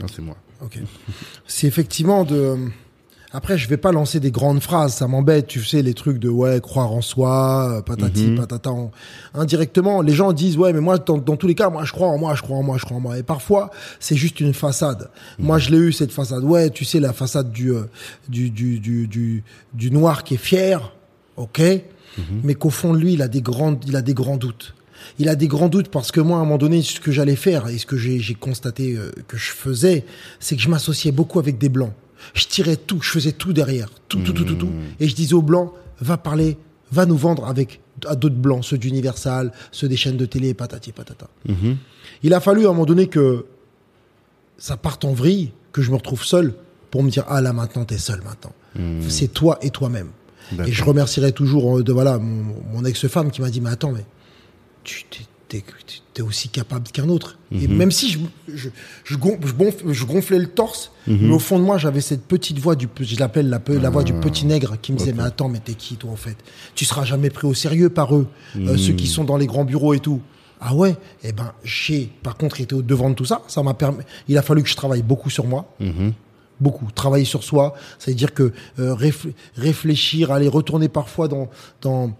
Non, c'est moi. ok. C'est effectivement de. Après, je vais pas lancer des grandes phrases, ça m'embête, tu sais, les trucs de ouais, croire en soi, euh, patati, Mhm. patata. en- Indirectement, les gens disent ouais, mais moi, dans, dans tous les cas, moi, je crois en moi, je crois en moi, je crois en moi. Et parfois, c'est juste une façade. Moi, je l'ai eu cette façade. Ouais, tu sais, la façade du euh, du, du, du, du du noir qui est fier, ok, mais qu'au fond de lui, il a des grands, il a des grands doutes. Il a des grands doutes parce que moi, à un moment donné, ce que j'allais faire et ce que j'ai j'ai constaté euh, que je faisais, c'est que je m'associais beaucoup avec des blancs. Je tirais tout, je faisais tout derrière, tout, tout, tout, tout, tout. Et je disais aux blancs, va parler, va nous vendre avec à d'autres blancs, ceux d'Universal, ceux des chaînes de télé, patati patata. Il a fallu à un moment donné que ça parte en vrille, que je me retrouve seul pour me dire ah là maintenant t'es seul maintenant. C'est toi et toi-même. Et je remercierai toujours euh, de voilà mon, mon ex-femme qui m'a dit mais attends mais tu t'es, t'es- t'es aussi capable qu'un autre. Et même si je, je, je, gon- je gonf- je gonflais le torse, mais au fond de moi j'avais cette petite voix du je l'appelle la, la voix du petit nègre qui me disait mais attends mais t'es qui toi en fait? Tu seras jamais pris au sérieux par eux, euh, ceux qui sont dans les grands bureaux et tout. Ah ouais? Eh ben j'ai par contre été au devant de tout ça. Ça m'a permis. Il a fallu que je travaille beaucoup sur moi beaucoup. Travailler sur soi, ça veut dire que euh, réfl- réfléchir, aller retourner parfois dans dans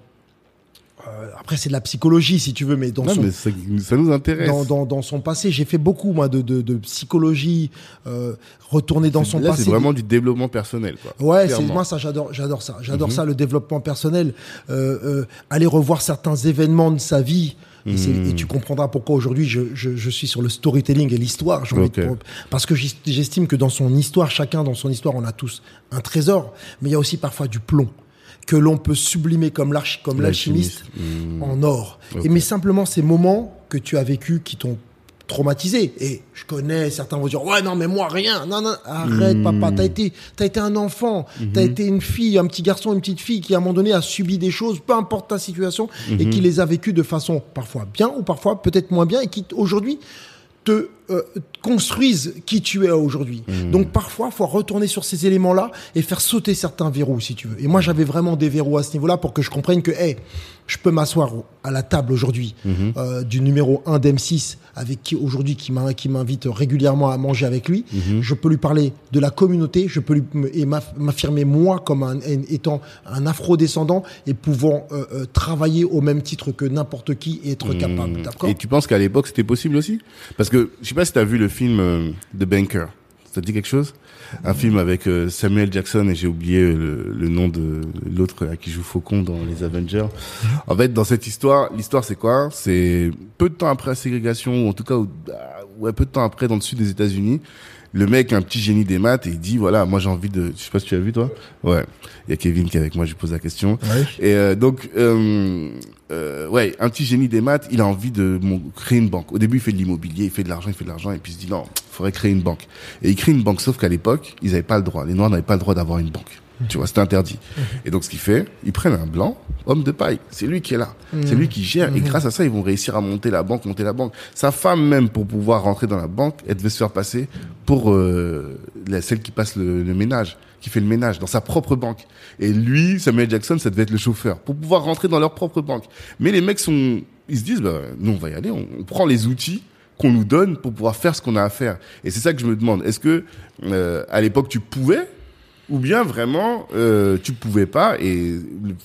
euh, après c'est de la psychologie si tu veux, mais dans Non, son mais ça, ça nous intéresse. dans, dans, dans son passé, j'ai fait beaucoup moi de, de, de psychologie, euh, retourner dans son Là, passé. c'est vraiment du développement personnel, quoi. Ouais, c'est. Mhm. moi ça j'adore, j'adore ça, j'adore ça le développement personnel, euh, euh, aller revoir certains événements de sa vie. Et, c'est- Mhm. et tu comprendras pourquoi aujourd'hui je, je, je suis sur le storytelling et l'histoire. parce que j'est- j'estime que dans son histoire, chacun dans son histoire, on a tous un trésor, mais il y a aussi parfois du plomb que l'on peut sublimer comme l'archi- comme l'alchimiste L'alchimiste. en or. Et mais simplement ces moments que tu as vécu qui t'ont traumatisé. Et je connais, certains vont dire, ouais, non, mais moi, rien. Non, non, arrête, Hmm. papa. T'as été, t'as été un enfant. T'as été une fille, un petit garçon, une petite fille qui, à un moment donné, a subi des choses, peu importe ta situation, et qui les a vécues de façon parfois bien ou parfois peut-être moins bien et qui, aujourd'hui, te euh, construisent qui tu es aujourd'hui. Donc parfois, faut retourner sur ces éléments-là et faire sauter certains verrous, si tu veux. Et moi, j'avais vraiment des verrous à ce niveau-là pour que je comprenne que, hey, je peux m'asseoir à la table aujourd'hui euh, du numéro 1 d'M6 avec qui aujourd'hui qui m'invite régulièrement à manger avec lui. Je peux lui parler de la communauté, je peux lui et m'affirmer moi comme un, étant un afro-descendant et pouvant euh, euh, travailler au même titre que n'importe qui et être capable. Et tu penses qu'à l'époque, c'était possible aussi? Parce que, sais pas si tu as vu le film euh, The Banker. Ça te dit quelque chose? Un film avec euh, Samuel Jackson et j'ai oublié euh, le, nom de l'autre à qui joue Faucon dans les Avengers. En fait, dans cette histoire, l'histoire c'est quoi? C'est peu de temps après la ségrégation, ou en tout cas où, ouais, peu de temps après, dans le sud des États-Unis, le mec, un petit génie des maths, et il dit, voilà, moi j'ai envie de, je sais pas si tu as vu toi? Ouais. Il y a Kevin qui est avec moi, je lui pose la question. Ouais. Et euh, donc, euh, euh, ouais, un petit génie des maths, il a envie de mon- créer une banque. Au début, il fait de l'immobilier, il fait de l'argent, il fait de l'argent, et puis il se dit non, il faudrait créer une banque. Et il crée une banque, sauf qu'à l'époque, ils n'avaient pas le droit. Les Noirs n'avaient pas le droit d'avoir une banque. Tu vois, c'était interdit. Et donc, ce qu'il fait, ils prennent un blanc, homme de paille. C'est lui qui est là. C'est lui qui gère. Et grâce à ça, ils vont réussir à monter la banque, monter la banque. Sa femme, même, pour pouvoir rentrer dans la banque, elle devait se faire passer pour euh, la, celle qui passe le, le ménage, qui fait le ménage dans sa propre banque. Et lui, Samuel Jackson, ça devait être le chauffeur pour pouvoir rentrer dans leur propre banque. Mais les mecs sont, ils se disent, bah, nous, on va y aller. On, on prend les outils qu'on nous donne pour pouvoir faire ce qu'on a à faire. Et c'est ça que je me demande. Est-ce que euh, à l'époque tu pouvais ou bien vraiment euh, tu pouvais pas et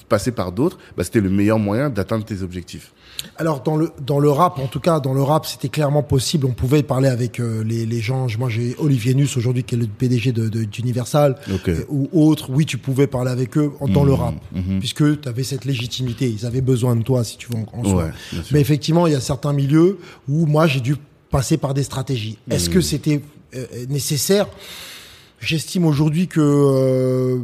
passer par d'autres, bah, c'était le meilleur moyen d'atteindre tes objectifs. Alors dans le dans le rap, en tout cas dans le rap, c'était clairement possible. On pouvait parler avec euh, les, les gens. Moi, j'ai Olivier Nuss aujourd'hui qui est le PDG de d'Universal euh, ou autre. Oui, tu pouvais parler avec eux dans le rap, mhm. puisque tu avais cette légitimité. Ils avaient besoin de toi, si tu veux. En, en. Ouais. Mais effectivement, il y a certains milieux où moi j'ai dû passer par des stratégies. Est-ce Hmm. que c'était euh, nécessaire? J'estime aujourd'hui que euh,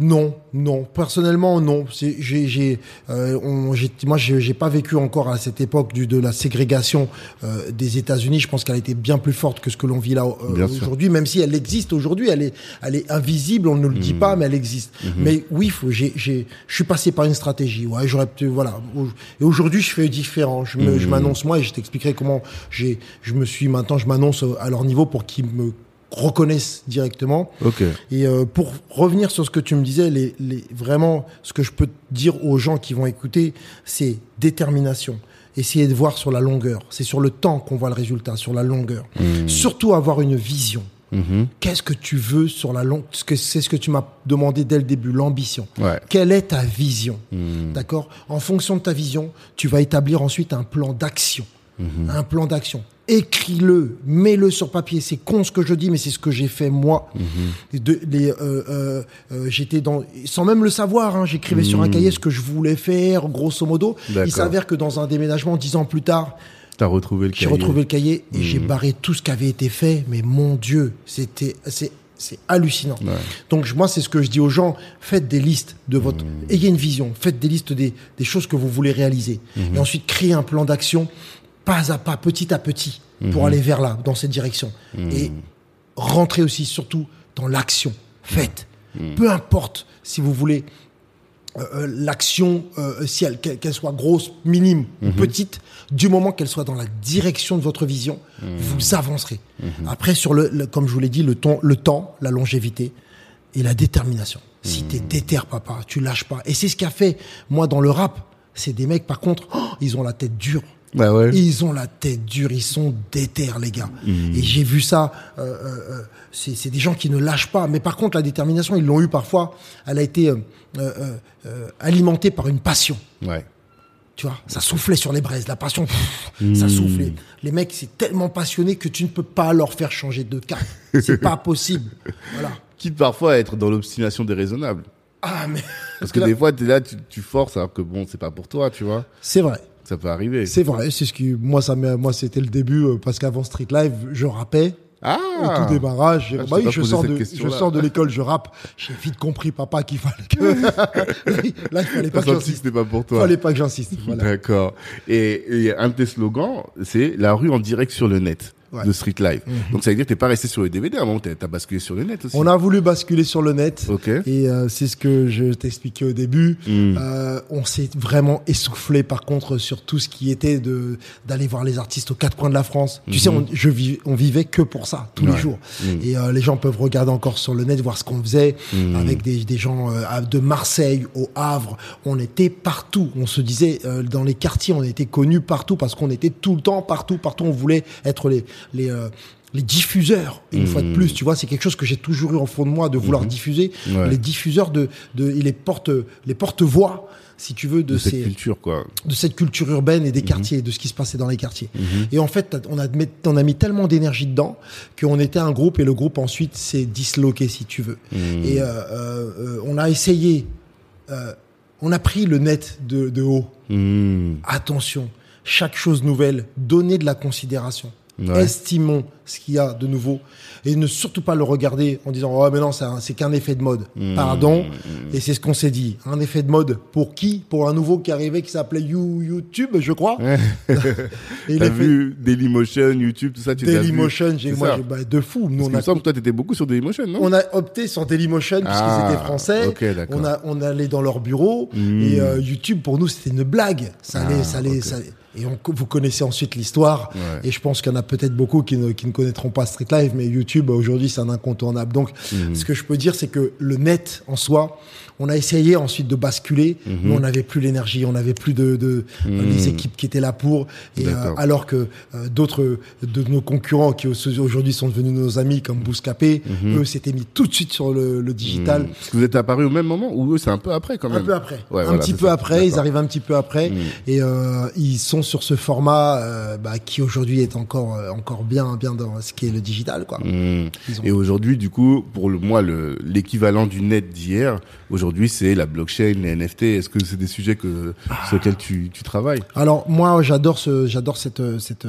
non, non. Personnellement, non. J'ai, j'ai, euh, on, j'ai, moi, j'ai, j'ai pas vécu encore à cette époque du, de la ségrégation euh, des États-Unis. Je pense qu'elle était bien plus forte que ce que l'on vit là euh, aujourd'hui. Même si elle existe aujourd'hui, elle est, elle est invisible. On ne le Mmh. dit pas, mais elle existe. Mais oui, faut, j'ai, j'ai, je suis passé par une stratégie. Ouais, j'aurais pu, voilà. Et aujourd'hui, je fais différent. Je Mmh. je m'annonce moi et je t'expliquerai comment j'ai, je me suis maintenant, je m'annonce à leur niveau pour qu'ils me reconnaissent directement. Et euh, pour revenir sur ce que tu me disais, les, les, vraiment, ce que je peux dire aux gens qui vont écouter, c'est détermination. Essayer de voir sur la longueur. C'est sur le temps qu'on voit le résultat, sur la longueur. Surtout avoir une vision. Mhm. Qu'est-ce que tu veux sur la longue C'est ce que tu m'as demandé dès le début, l'ambition. Ouais. Quelle est ta vision? Mhm. D'accord? En fonction de ta vision, tu vas établir ensuite un plan d'action. Un plan d'action. Écris-le, mets-le sur papier. C'est con ce que je dis, mais c'est ce que j'ai fait moi. De- les, euh, euh, euh, j'étais dans, sans même le savoir, hein, j'écrivais sur un cahier ce que je voulais faire, grosso modo. Il s'avère que dans un déménagement, dix ans plus tard, T'as retrouvé le j'ai retrouvé le cahier et j'ai barré tout ce qui avait été fait. Mais mon Dieu, c'était, c'est, c'est hallucinant. Ouais. Donc moi, c'est ce que je dis aux gens faites des listes de votre, ayez une vision, faites des listes des, des choses que vous voulez réaliser, et ensuite créez un plan d'action pas à pas, petit à petit, pour aller vers là, dans cette direction, et rentrez aussi surtout dans l'action. Faites, peu importe si vous voulez euh, euh, l'action, euh, si elle, qu'elle qu'elle soit grosse, minime ou petite, du moment qu'elle soit dans la direction de votre vision, vous avancerez. Après, sur le, le- comme je vous l'ai dit, le, ton, le temps, la longévité et la détermination. Si t'es déter, papa, tu lâches pas. Et c'est ce qu'a fait, moi, dans le rap. C'est des mecs, par contre, oh, ils ont la tête dure. Bah ouais. Ils ont la tête dure, ils sont déter, les gars. Et j'ai vu ça. Euh, euh, euh, c'est des gens qui ne lâchent pas. Mais par contre, la détermination, ils l'ont eu parfois. Elle a été euh, alimentée par une passion. Ouais. Tu vois, ça soufflait sur les braises, la passion, pff, ça soufflait. Les mecs, c'est tellement passionné que tu ne peux pas leur faire changer de cap. C'est pas [laughs] possible. Voilà. Quitte parfois à être dans l'obstination déraisonnable. Ah, mais. Parce que des fois, t'es là, tu, tu forces alors que bon, c'est pas pour toi, tu vois. C'est vrai. Ça peut arriver. C'est vrai. C'est ce qui, moi, ça moi, c'était le début, euh, parce qu'avant Street Live, je rappais. Ah Au tout démarrage, Ah, je bah oui, je sors de, je sors de l'école, je rappe. J'ai vite compris, papa, qu'il fallait que, [laughs] là, il fallait pas que j'insiste. pas pour Il toi. fallait pas que j'insiste. [laughs] Voilà. D'accord. Et, et un de tes slogans, c'est la rue en direct sur le net Ouais. de Street Live. Donc ça veut dire que t'es pas resté sur le DVD, à un moment t'as basculé sur le net aussi. On a voulu basculer sur le net. Ok. Et euh, c'est ce que je t'expliquais au début. Mm. Euh, on s'est vraiment essoufflé par contre sur tout ce qui était de d'aller voir les artistes aux quatre coins de la France. Tu sais, on, je vis, on vivait que pour ça tous les jours. Et euh, les gens peuvent regarder encore sur le net voir ce qu'on faisait avec des, des gens euh, de Marseille au Havre. On était partout. On se disait euh, dans les quartiers, on était connus partout parce qu'on était tout le temps partout, partout. On voulait être les les euh, les diffuseurs, une fois de plus, tu vois, c'est quelque chose que j'ai toujours eu en fond de moi de vouloir diffuser, Ouais. les diffuseurs de, de et les porte les porte-voix, si tu veux, de, de cette culture, quoi. de cette culture urbaine et des quartiers, de ce qui se passait dans les quartiers. Et en fait, on a, on a mis tellement d'énergie dedans qu'on était un groupe et le groupe ensuite s'est disloqué, si tu veux. Et euh, euh, on a essayé, euh, on a pris le net de, de haut. Attention, chaque chose nouvelle, donner de la considération. Ouais. Estimons ce qu'il y a de nouveau et ne surtout pas le regarder en disant oh mais non c'est un- c'est qu'un effet de mode. Mmh. Pardon. Et c'est ce qu'on s'est dit. Un effet de mode pour qui? Pour un nouveau qui arrivait qui s'appelait You- YouTube, je crois. [laughs] et T'as vu Dailymotion, YouTube, tout ça, tu Dailymotion, j'ai moi bah, de fou. Nous Parce on me a semble toi, t'étais beaucoup sur Dailymotion, non? On a opté sur Dailymotion puisqu'ils Ah, étaient français. on a on allait dans leur bureau Mm. et euh, YouTube pour nous c'était une blague. Ça allait, Ah, ça allait, ok. ça allait- Et on, vous connaissez ensuite l'histoire. Ouais. Et je pense qu'il y en a peut-être beaucoup qui ne, qui ne connaîtront pas Street Life, mais YouTube aujourd'hui c'est un incontournable. Donc Mhm. ce que je peux dire c'est que le net en soi, on a essayé ensuite de basculer, Mhm. mais on n'avait plus l'énergie, on n'avait plus de, de euh, les équipes qui étaient là pour. Et euh, alors que euh, d'autres de nos concurrents qui aujourd'hui sont devenus nos amis comme Bouscapé, Mhm. eux s'étaient mis tout de suite sur le, le digital. Vous êtes apparu au même moment ou eux, c'est un peu après quand Un même peu après, Ouais, un voilà, petit peu ça. après, ils arrivent un petit peu après, et euh, ils sont sur ce format bah, qui aujourd'hui est encore encore bien bien dans ce qui est le digital quoi. Ont- Et aujourd'hui, du coup, pour le, moi, le- l'équivalent du net d'hier, aujourd'hui, c'est la blockchain, les NFT. Est-ce que c'est des sujets que, sur lesquels tu, tu travailles? Alors moi j'adore ce j'adore cette cette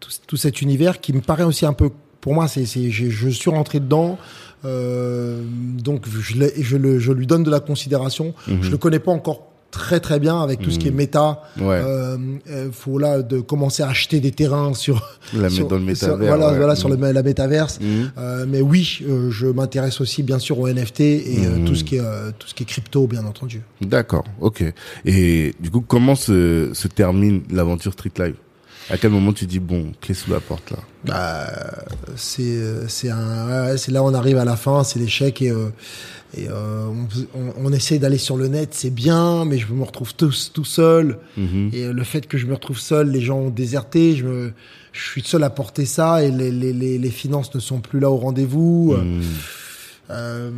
tout, tout cet univers qui me paraît aussi un peu pour moi c'est je, suis rentré dedans euh, donc je, je le je lui donne de la considération. Mhm. Je le connais pas encore très très bien avec tout ce qui est méta. Ouais. Euh, euh, faut là de commencer à acheter des terrains sur La sur- mettre dans le sur- métavers. voilà ouais. voilà sur le, la métaverse. Mhm. Euh, mais oui, euh, je m'intéresse aussi bien sûr au NFT et euh, tout ce qui est euh, tout ce qui est crypto bien entendu. D'accord, ok. Et du coup, comment se, se termine l'aventure Street Live? À quel moment tu dis, bon, clé sous la porte là? Bah, c'est euh, c'est un ouais, c'est là on arrive à la fin, c'est l'échec et euh, et euh, on, on, essaie d'aller sur le net, c'est bien, mais je me retrouve tout, tout seul. Mhm. Et le fait que je me retrouve seul, les gens ont déserté, je, me, je suis seul à porter ça et les, les, les, les finances ne sont plus là au rendez-vous. Mhm. Euh,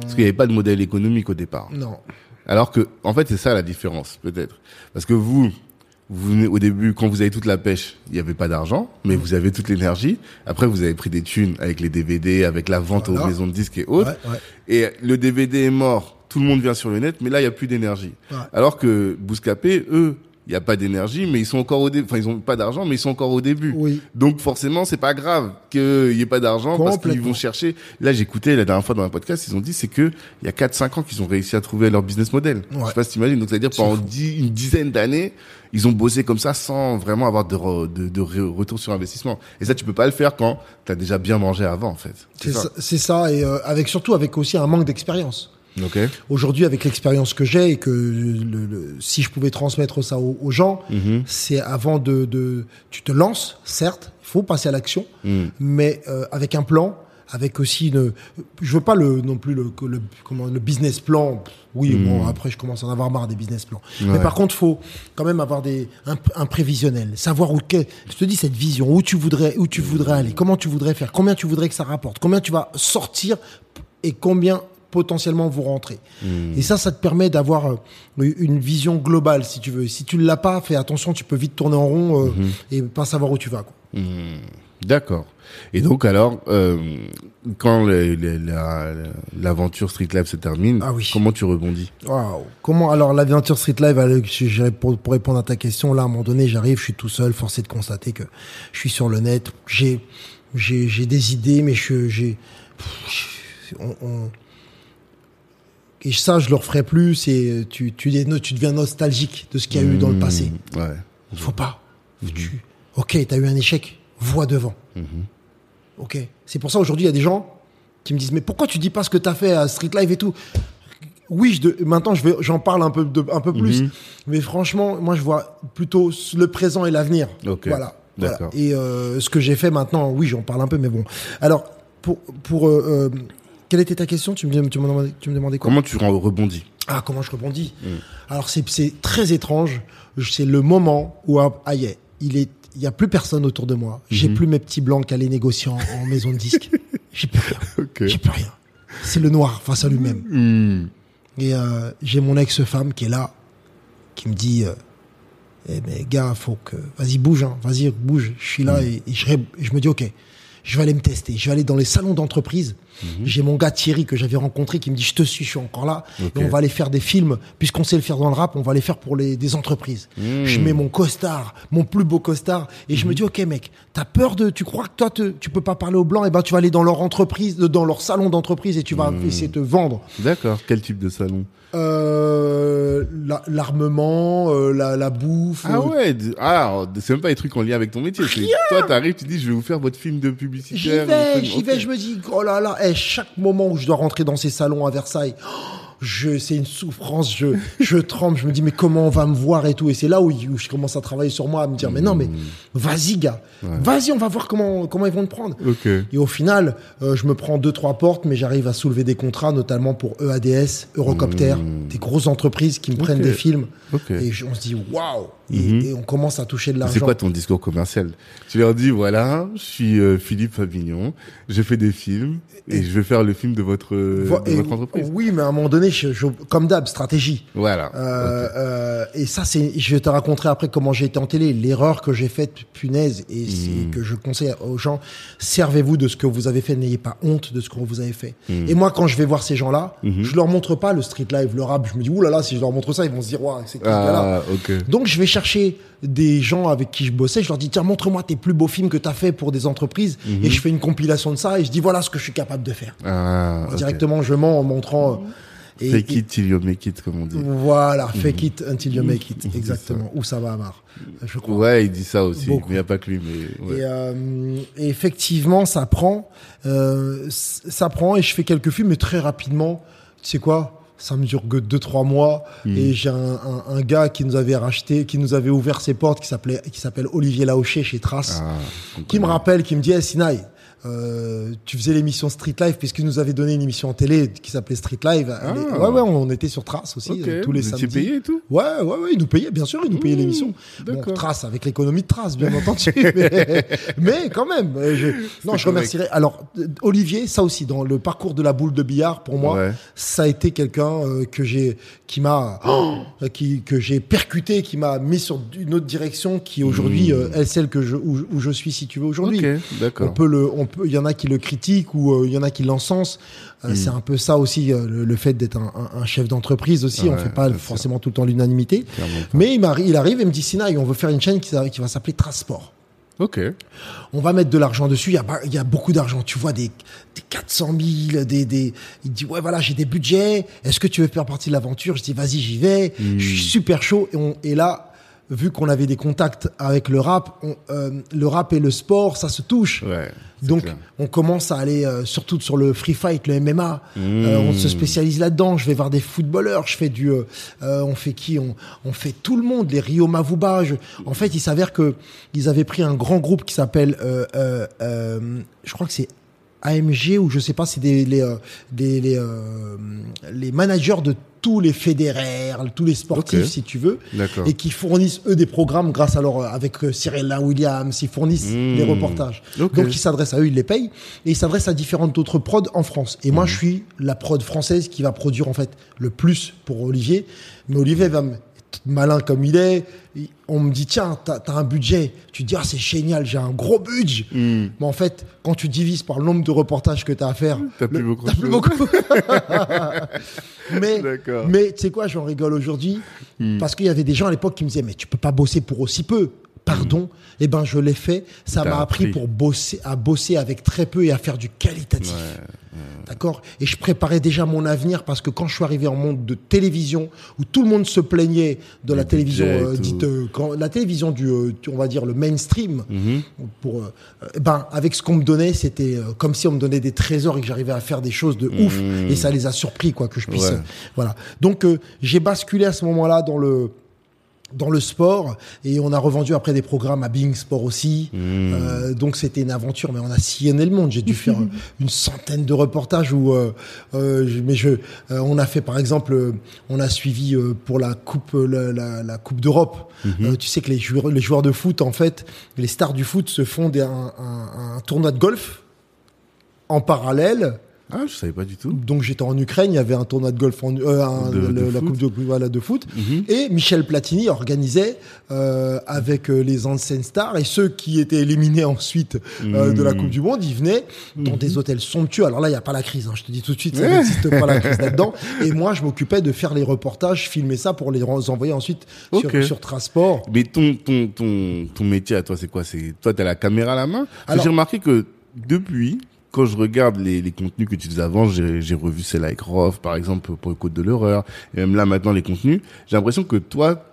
Parce qu'il n'y avait pas de modèle économique au départ. non. Alors que, en fait, c'est ça la différence, peut-être. Parce que vous, vous venez- au début, quand vous avez toute la pêche, il n'y avait pas d'argent, mais vous avez toute l'énergie. Après, vous avez pris des thunes avec les DVD, avec la vente Voilà. aux maisons de disques et autres. Ouais, ouais. Et le DVD est mort, tout le monde vient sur le net, mais là, il n'y a plus d'énergie. Ouais. Alors que Bouscapé, eux, il n'y a pas d'énergie, mais ils sont encore au début. Enfin, ils ont pas d'argent, mais ils sont encore au début. Oui. Donc forcément, c'est pas grave qu'il y ait pas d'argent parce qu'ils vont chercher. Là, j'écoutais la dernière fois dans un podcast, ils ont dit c'est que il y a 4-5 ans qu'ils ont réussi à trouver leur business model. Je Ouais. sais pas si t'imagines. Donc c'est-à-dire C'est pendant dix- une dizaine d'années, ils ont bossé comme ça sans vraiment avoir de, re- de, de re- retour sur investissement. Et ça, tu peux pas le faire quand t'as déjà bien mangé avant, en fait. C'est ça, c'est ça, et euh, avec surtout avec aussi un manque d'expérience. Aujourd'hui, avec l'expérience que j'ai et que le, le- si je pouvais transmettre ça aux, aux gens, Mhm. c'est avant de, de, tu te lances, certes, il faut passer à l'action, Mhm. mais euh, avec un plan, avec aussi une, je veux pas le non plus le, le comment le business plan. Oui, bon après je commence à en avoir marre des business plans. Ouais. Mais par contre, faut quand même avoir des un, un prévisionnel, savoir où je te dis cette vision, où tu voudrais où tu voudrais aller, comment tu voudrais faire, combien tu voudrais que ça rapporte, combien tu vas sortir et combien potentiellement vous rentrez. Hmm. Et ça, ça te permet d'avoir euh, une vision globale, si tu veux. Si tu ne l'as pas, fais attention, tu peux vite tourner en rond euh, Hmm. et pas savoir où tu vas. Quoi. Mhm. D'accord. Et donc alors, euh, quand le- la- l'aventure Street Life se termine, Ah oui. comment tu rebondis? Waouh. Comment alors l'aventure Street Live elle, pour, pour répondre à ta question là à un moment donné j'arrive je suis tout seul forcé de constater que je suis sur le net j'ai j'ai des idées mais je j'ai on- et ça je le referai plus c'est tu tu tu deviens nostalgique de ce qu'il y a eu dans le passé Mhm. Ouais. faut pas tu ok t'as eu un échec vois devant ok c'est pour ça aujourd'hui il y a des gens qui me disent mais pourquoi tu dis pas ce que t'as fait à Street Live et tout? Oui, je de- maintenant je vais, j'en parle un peu, de, un peu plus, Mhm. mais franchement, moi je vois plutôt le présent et l'avenir. Ok, Voilà. voilà. d'accord. Et euh, ce que j'ai fait maintenant, oui, j'en parle un peu, mais bon. Alors, pour, pour euh, euh, quelle était ta question? Tu me, dis- tu me demandais, tu me demandais quoi? Comment tu re- rebondis? Ah, comment je rebondis? Alors c'est très étrange. C'est le moment où ah, ah, y est, il est, il y a plus personne autour de moi. J'ai plus mes petits blancs qu'à aller négocier en, [laughs] en maison de disque. J'ai plus rien. J'ai plus rien. C'est le noir face à lui-même. Hmm. Et euh, j'ai mon ex-femme qui est là, qui me dit euh, Eh mais gars, faut que. Vas-y, bouge, hein, vas-y, bouge. Je suis là et, et je, ré- et je me dis Ok, je vais aller me tester. Je vais aller dans les salons d'entreprise. J'ai mon gars Thierry que j'avais rencontré qui me dit je te suis, je suis encore là. Et on va aller faire des films, puisqu'on sait le faire dans le rap, on va les faire pour les des entreprises. Je mets mon costard, mon plus beau costard, et je me dis ok mec, t'as peur de, tu crois que toi te- tu peux pas parler aux blancs, et ben tu vas aller dans leur entreprise, dans leur salon d'entreprise et tu vas essayer de te vendre. D'accord. Quel type de salon? Euh, la- l'armement, euh, la, la bouffe. Ah euh, ouais. Ah, c'est même pas des trucs en lien avec ton métier. c'est- Toi, t'arrives, tu dis, je vais vous faire votre film de J'y publicitaire. vais, votre- j'y vais, je me dis, oh là là, eh, chaque moment où je dois rentrer dans ces salons à Versailles, oh, je, c'est une souffrance, je, je tremble, je me dis, mais comment on va me voir et tout. Et c'est là où, où je commence à travailler sur moi, à me dire, mais non, mais vas-y, gars, vas-y, on va voir comment, comment ils vont te prendre. Ok. Et au final, euh, je me prends deux, trois portes, mais j'arrive à soulever des contrats, notamment pour EADS, Eurocopter, des grosses entreprises qui me prennent des films. Ok. Et on se dit, waouh! Et, et on commence à toucher de l'argent. C'est quoi ton discours commercial? Tu leur dis voilà, je suis euh, Philippe Favignon, je fais des films et, je vais faire le film de votre Vo- de votre entreprise. Oui, mais à un moment donné, je- je- comme d'hab, stratégie. Voilà. Euh, euh, et ça, c'est, je te raconterai après comment j'ai été en télé. L'erreur que j'ai faite, punaise, et c'est que je conseille aux gens, servez-vous de ce que vous avez fait, n'ayez pas honte de ce que vous avez fait. Et moi, quand je vais voir ces gens-là, je leur montre pas le street live, le rap. Je me dis, ouh là là, si je leur montre ça, ils vont se dire, ouais, c'est qui Ah, ok. donc je vais chercher des gens avec qui je bossais, je leur dis tiens montre-moi tes plus beaux films que tu as fait pour des entreprises et je fais une compilation de ça et je dis voilà ce que je suis capable de faire. Ah. Directement je mens en montrant euh, et, Fake et- it till you make it, comme on dit. voilà, fake it until you make it exactement. Où ça va Amar Je crois. Ouais, il dit ça aussi, Beaucoup. mais il n'y a pas que lui. Mais ouais. Et, euh, effectivement, ça prend, euh, ça prend, et je fais quelques films, mais très rapidement, tu sais quoi? Ça me dure que deux trois mois Hmm. et j'ai un, un, un gars qui nous avait racheté, qui nous avait ouvert ses portes, qui s'appelait, qui s'appelle Olivier Laoché chez Trace, Ah, qui me rappelle, qui me dit, hey, Sinaï, euh, tu faisais l'émission Street Life puisqu'il nous avait donné une émission en télé qui s'appelait Street Live. Ah. Les- Ouais, ouais, on était sur Trace aussi Ok, euh, tous les vous samedis. payé et tout Ouais, ouais, ouais, ils nous payaient, bien sûr, ils nous payaient Mmh, l'émission. Bon. Trace avec l'économie de Trace, bien entendu. [laughs] mais, mais quand même, euh, je, non, je remercierais. Alors, euh, Olivier, ça aussi, dans le parcours de la boule de billard, pour moi, Ouais. ça a été quelqu'un euh, que j'ai, qui m'a, euh, qui, que j'ai percuté, qui m'a mis sur une autre direction, qui aujourd'hui euh, est celle que je, où, où je suis, si tu veux, aujourd'hui. Mmh. Ok, On peut le, on peut, il y en a qui le critiquent ou euh, il y en a qui l'encensent. Euh, C'est un peu ça aussi, euh, le, le fait d'être un, un- un chef d'entreprise aussi. on Ouais, fait pas sûr. forcément tout le temps l'unanimité. Mais il, il arrive et me dit Sinaï, on veut faire une chaîne qui, va s'appeler Transport. Ok. On va mettre de l'argent dessus. Il y a, pas- il y a beaucoup d'argent. Tu vois des, des 400 000, des, des. Il dit ouais voilà j'ai des budgets. Est-ce que tu veux faire partie de l'aventure? Je dis vas-y j'y vais. Je suis super chaud. Et, on, et là vu qu'on avait des contacts avec le rap, on- euh, le rap et le sport ça se touche. Ouais. Donc, clair. on commence à aller euh, surtout sur le free fight, le MMA. Euh, on se spécialise là-dedans. Je vais voir des footballeurs. Je fais du. on fait qui? On, on fait tout le monde. Les Rio Mavuba. Je- en fait, il s'avère que ils avaient pris un grand groupe qui s'appelle. je crois que c'est AMG ou je sais pas. C'est des les des les, les managers de tous les fédéraires, tous les sportifs, si tu veux, et qui fournissent eux des programmes grâce à leur avec euh, Cyril Williams. Ils fournissent Mmh. les reportages. Ok. Donc ils s'adressent à eux, ils les payent et ils s'adressent à différentes autres prods en France. Et Mmh. moi, je suis la prod française qui va produire en fait le plus pour Olivier. Mais Olivier va me malin comme il est. On me dit tiens, t'as as un budget. Tu te dis ah c'est génial, j'ai un gros budget. Hmm. Mais en fait, quand tu divises par le nombre de reportages que t'as à faire, T'as plus beaucoup de plus beaucoup. [laughs] mais mais tu sais quoi, j'en rigole aujourd'hui parce qu'il y avait des gens à l'époque qui me disaient mais tu peux pas bosser pour aussi peu. Pardon. Eh ben je l'ai fait. Ça m'a appris appris. pour bosser à bosser avec très peu et à faire du qualitatif. D'accord? Et je préparais déjà mon avenir parce que quand je suis arrivé en monde de télévision où tout le monde se plaignait de la télévision euh, dite euh, quand, la télévision du euh, on va dire le mainstream Mhm. pour euh, euh, ben avec ce qu'on me donnait c'était comme si on me donnait des trésors et que j'arrivais à faire des choses de ouf et ça les a surpris quoi que je puisse Ouais. voilà donc j'ai basculé à ce moment-là dans le dans le sport et on a revendu après des programmes à Bing Sport aussi. Euh, donc c'était une aventure, mais on a sillonné le monde. J'ai dû faire [laughs] une centaine de reportages où, euh, euh, mais je, on a fait par exemple, on a suivi pour la coupe, la, la- la coupe d'Europe. Euh, tu sais que les joueurs, les joueurs de foot en fait, les stars du foot se font des, un, un- un tournoi de golf en parallèle Ah, je savais pas du tout. Donc j'étais en Ukraine, il y avait un tournoi de golf, en, euh, un- De- le- de la foot. coupe de, voilà, de foot. Mhm. Et Michel Platini organisait euh, avec euh, les anciennes stars et ceux qui étaient éliminés ensuite euh, de la Mhm. Coupe du Monde, ils venaient dans des hôtels somptueux. Alors là, il n'y a pas la crise, hein, je te dis tout de suite, ça n'existe pas la crise [laughs] là-dedans. Et moi, je m'occupais de faire les reportages, filmer ça pour les envoyer ensuite sur, sur Transport. Mais ton, ton, ton, ton métier à toi, c'est quoi? C'est toi, t'as la caméra à la main? J'ai remarqué que depuis, quand je regarde les, les contenus que tu faisais avant, j'ai revu celle avec Roth, par exemple, pour le Code de l'horreur, et même là maintenant les contenus. J'ai l'impression que toi,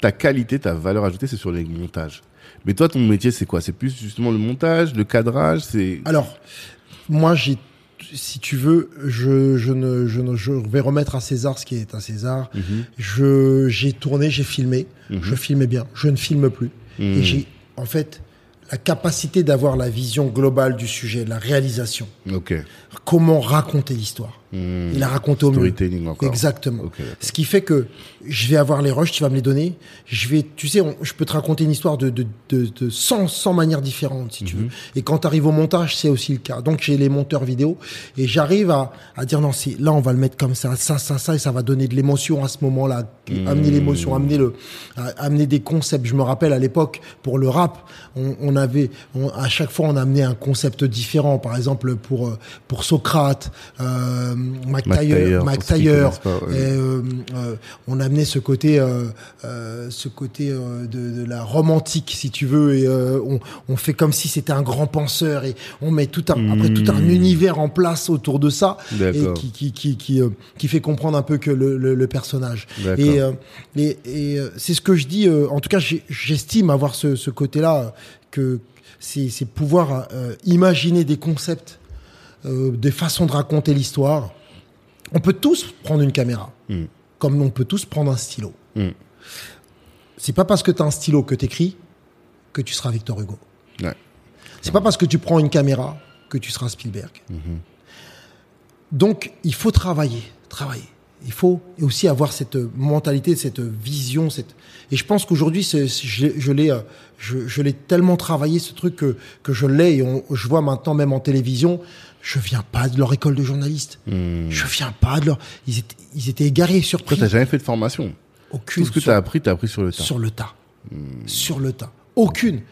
ta qualité, ta valeur ajoutée, c'est sur les montages. Mais toi, ton métier, c'est quoi? C'est plus justement le montage, le cadrage, c'est. Alors, moi, j'ai, si tu veux, je, je ne, je ne, je vais remettre à César ce qui est à César. Mhm. Je, j'ai tourné, j'ai filmé. Mhm. Je filmais bien. Je ne filme plus. Mhm. Et j'ai, en fait, la capacité d'avoir la vision globale du sujet, la réalisation. Ok. Comment raconter l'histoire. Mhm. Et la raconter au mieux. Encore. Exactement. Ce qui fait que je vais avoir les rushs, tu vas me les donner. Je vais, tu sais, on- je peux te raconter une histoire de, de, de, de 100, 100 manières différentes, si Mhm. tu veux. Et quand tu arrives au montage, c'est aussi le cas. Donc, j'ai les monteurs vidéo et j'arrive à, à dire non, c'est, là, on va le mettre comme ça, ça, ça, ça, et ça va donner de l'émotion à ce moment-là. Mhm. Amener l'émotion, amener le, amener des concepts. Je me rappelle à l'époque, pour le rap, on, on avait, on- à chaque fois, on amenait un concept différent. Par exemple, pour, euh, pour Socrate, euh, Mac Mac Taylor, Mac Taylor, pas, ouais. et, euh, euh, on amenait ce côté, euh, euh, ce côté euh, de, de la romantique, si tu veux, et euh, on, on fait comme si c'était un grand penseur et on met tout un, après tout un Mmh. univers en place autour de ça et qui qui qui qui, euh, qui fait comprendre un peu que le, le, le personnage. Et, euh, et, et euh, c'est ce que je dis. euh, en tout cas, j'estime avoir ce, ce côté-là euh, que c'est c'est pouvoir euh, imaginer des concepts, euh, des façons de raconter l'histoire. On peut tous prendre une caméra, Mm. comme on peut tous prendre un stylo. Mm. C'est pas parce que tu as un stylo que t'écris que tu seras Victor Hugo. Ouais. C'est pas parce que tu prends une caméra que tu seras Spielberg. Donc, il faut travailler, travailler. Il faut aussi avoir cette mentalité, cette vision, cette. Et je pense qu'aujourd'hui, c'est- c'est- je, je l'ai, euh, je, je l'ai tellement travaillé ce truc que que je l'ai. Et on- je vois maintenant même en télévision, je viens pas de leur école de journaliste. Hmm. Je viens pas de leur. Ils étaient, ils étaient égarés, Toi, surpris. t'as jamais fait de formation. Aucune. Tout ce que sur- t'as appris, t'as appris sur le tas. sur le tas. Sur le tas. Aucune.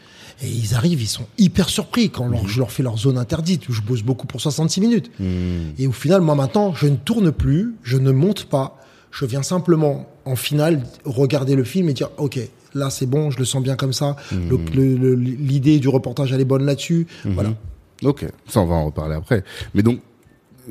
Et ils arrivent, ils sont hyper surpris quand leur- je leur fais leur zone interdite. Je bosse beaucoup pour 66 minutes. Hmm. Et au final, moi maintenant, je ne tourne plus, je ne monte pas. Je viens simplement, en finale, regarder le film et dire, OK, là c'est bon, je le sens bien comme ça. L'idée du reportage, elle est bonne là-dessus. Voilà. Ok, ça on va en reparler après. Mais donc,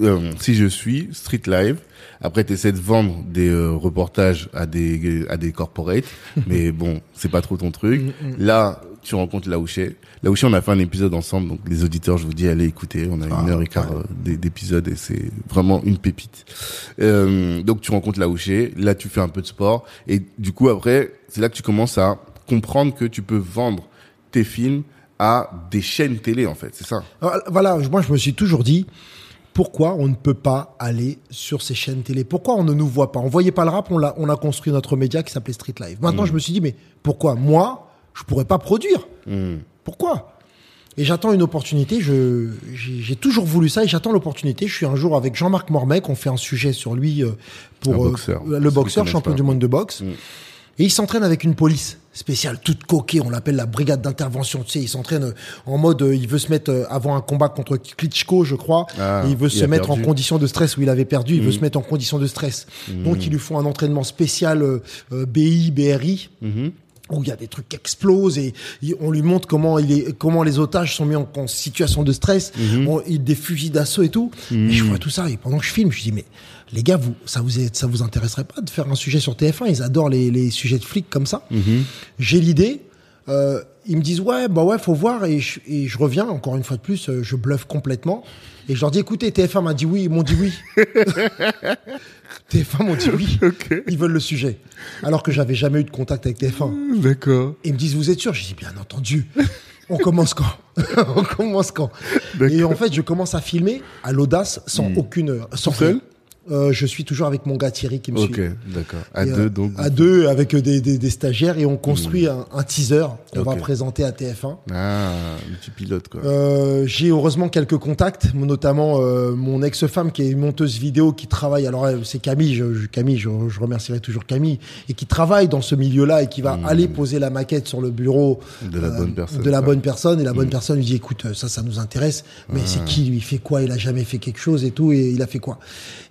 euh, si je suis Street Live, après tu essaies de vendre des euh, reportages à des à des corporates, [laughs] mais bon, c'est pas trop ton truc. Là, tu rencontres Laouché. Laouché, on a fait un épisode ensemble, donc les auditeurs, je vous dis, allez écouter. On a une heure et quart euh, d'é- d'épisode et c'est vraiment une pépite. Euh, donc tu rencontres Laouché, là tu fais un peu de sport et du coup après, c'est là que tu commences à comprendre que tu peux vendre tes films à des chaînes télé en fait, c'est ça? Alors, Voilà, moi je me suis toujours dit pourquoi on ne peut pas aller sur ces chaînes télé? Pourquoi on ne nous voit pas? On voyait pas le rap, on a, on a construit notre média qui s'appelait Street Live. Maintenant, je me suis dit mais pourquoi moi je pourrais pas produire? Hmm. Pourquoi? Et j'attends une opportunité. Je j'ai toujours voulu ça et j'attends l'opportunité. Je suis un jour avec Jean-Marc Mormec, on fait un sujet sur lui euh, pour euh, le boxeur, champion pas. du monde de boxe. Mm. Et il s'entraîne avec une police spéciale, toute coquée, on l'appelle la brigade d'intervention. Tu sais, il s'entraîne euh, en mode, euh, il veut se mettre euh, avant un combat contre Klitschko, je crois. Ah, et il veut il se mettre perdu. en condition de stress où il avait perdu. Il veut Mhm. se mettre en condition de stress. Donc, ils lui font un entraînement spécial euh, BI, BRI Mhm. Où il y a des trucs qui explosent et on lui montre comment il est, comment les otages sont mis en, en situation de stress, Mhm. on- il des fusils d'assaut et tout. Et je vois tout ça et pendant que je filme, je dis mais les gars, vous, ça vous est, ça vous intéresserait pas de faire un sujet sur TF1 Ils adorent les, les sujets de flics comme ça. Mhm. J'ai l'idée. euh, ils me disent ouais bah ouais faut voir et je, et je reviens encore une fois de plus euh, je bluffe complètement et je leur dis écoutez TF1 m'a dit oui ils m'ont dit oui [laughs] TF1 m'ont dit oui. [laughs] Ils veulent le sujet. Alors que j'avais jamais eu de contact avec TF1 D'accord. ils me disent, vous êtes sûr? J'ai dit, bien entendu. On commence quand? [laughs] On commence quand? Et en fait, je commence à filmer à l'audace, sans aucune... Seul? rien. Euh, je suis toujours avec mon gars Thierry qui me Ok, suit. d'accord. À Et, deux, euh, donc. À deux, avec des, des, des stagiaires, et on construit un, un teaser qu'on va Ok. présenter à TF1. Ah, un petit pilote, quoi. Euh, j'ai heureusement quelques contacts, notamment euh, mon ex-femme qui est une monteuse vidéo qui travaille. Alors c'est Camille, je, Camille, je, je remercierai toujours Camille, et qui travaille dans ce milieu-là et qui va aller poser la maquette sur le bureau. De la euh, bonne personne, de la bonne personne. Et la bonne personne lui dit écoute, ça, ça nous intéresse, mais Ah. c'est qui lui, il fait quoi, il a jamais fait quelque chose et tout, et il a fait quoi?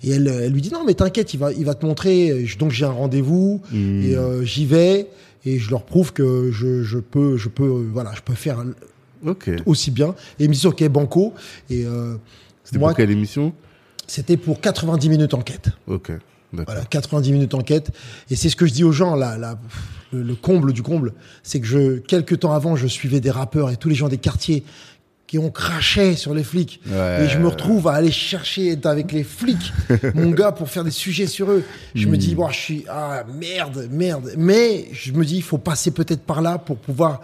Et elle, elle lui dit non, mais t'inquiète, il va, il va te montrer. Donc j'ai un rendez-vous Hmm. et euh, j'y vais et je leur prouve que je, je peux, je peux, euh, voilà, je peux faire aussi bien. Et me disent ok banco et euh, C'était pour quelle émission? C'était pour 90 minutes enquête. Ok. Voilà, 90 minutes enquête. Et c'est ce que je dis aux gens, là, là, le, le comble du comble, c'est que je, quelques temps avant, je suivais des rappeurs et tous les gens des quartiers qui ont craché sur les flics. Ouais. Et je me retrouve à aller chercher avec les flics, [laughs] mon gars, pour faire des sujets sur eux. Je me Hmm. dis, bon, je suis, ah, merde, merde. Mais je me dis, il faut passer peut-être par là pour pouvoir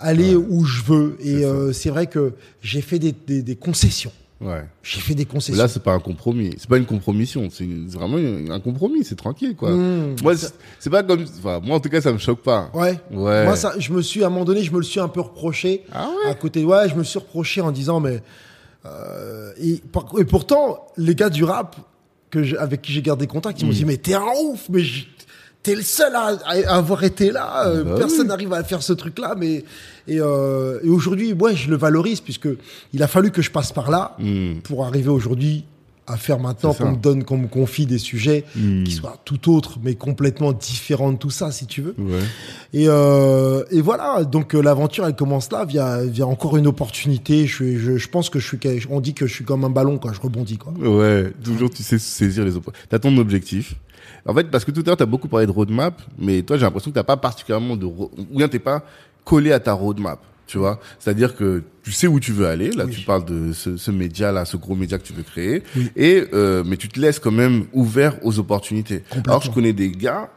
aller où je veux. Et euh, c'est vrai que j'ai fait des, des, des concessions. Ouais. J'ai fait des Mais concessions. Là, c'est pas un compromis. C'est pas une compromission. C'est vraiment un compromis. C'est tranquille, quoi. Mmh. moi, c'est pas comme. Enfin, moi, en tout cas, ça me choque pas. Ouais. Ouais. Moi, ça, je me suis, à un moment donné, je me le suis un peu reproché. Ah ouais? À côté, ouais, je me suis reproché en disant, mais. euh, et, par- et pourtant, les gars du rap que avec qui j'ai gardé contact, ils m'ont Mm. dit, mais t'es un ouf, mais je- t'es le seul à, à avoir été là. euh, Bah personne oui. n'arrive à faire ce truc-là, mais. Et, euh, et aujourd'hui, ouais, je le valorise puisque il a fallu que je passe par là Mm. pour arriver aujourd'hui à faire maintenant qu'on me donne, qu'on me confie des sujets Mm. qui soient tout autres, mais complètement différents de tout ça, si tu veux. Ouais. Et, euh, et voilà, donc euh, l'aventure elle commence là via, via encore une opportunité. Je, suis, je, je pense que je suis, on dit que je suis comme un ballon quoi, je rebondis quoi. Ouais, toujours tu sais saisir les opportunités. T'as ton objectif. En fait, parce que tout à l'heure, t'as beaucoup parlé de roadmap, mais toi, j'ai l'impression que t'as pas particulièrement de, ou bien t'es pas collé à ta roadmap. Tu vois, c'est-à-dire que tu sais où tu veux aller. Là, Oui. tu parles de ce, ce média-là, ce gros média que tu veux créer, Oui. et euh, mais tu te laisses quand même ouvert aux opportunités. Alors, je connais des gars,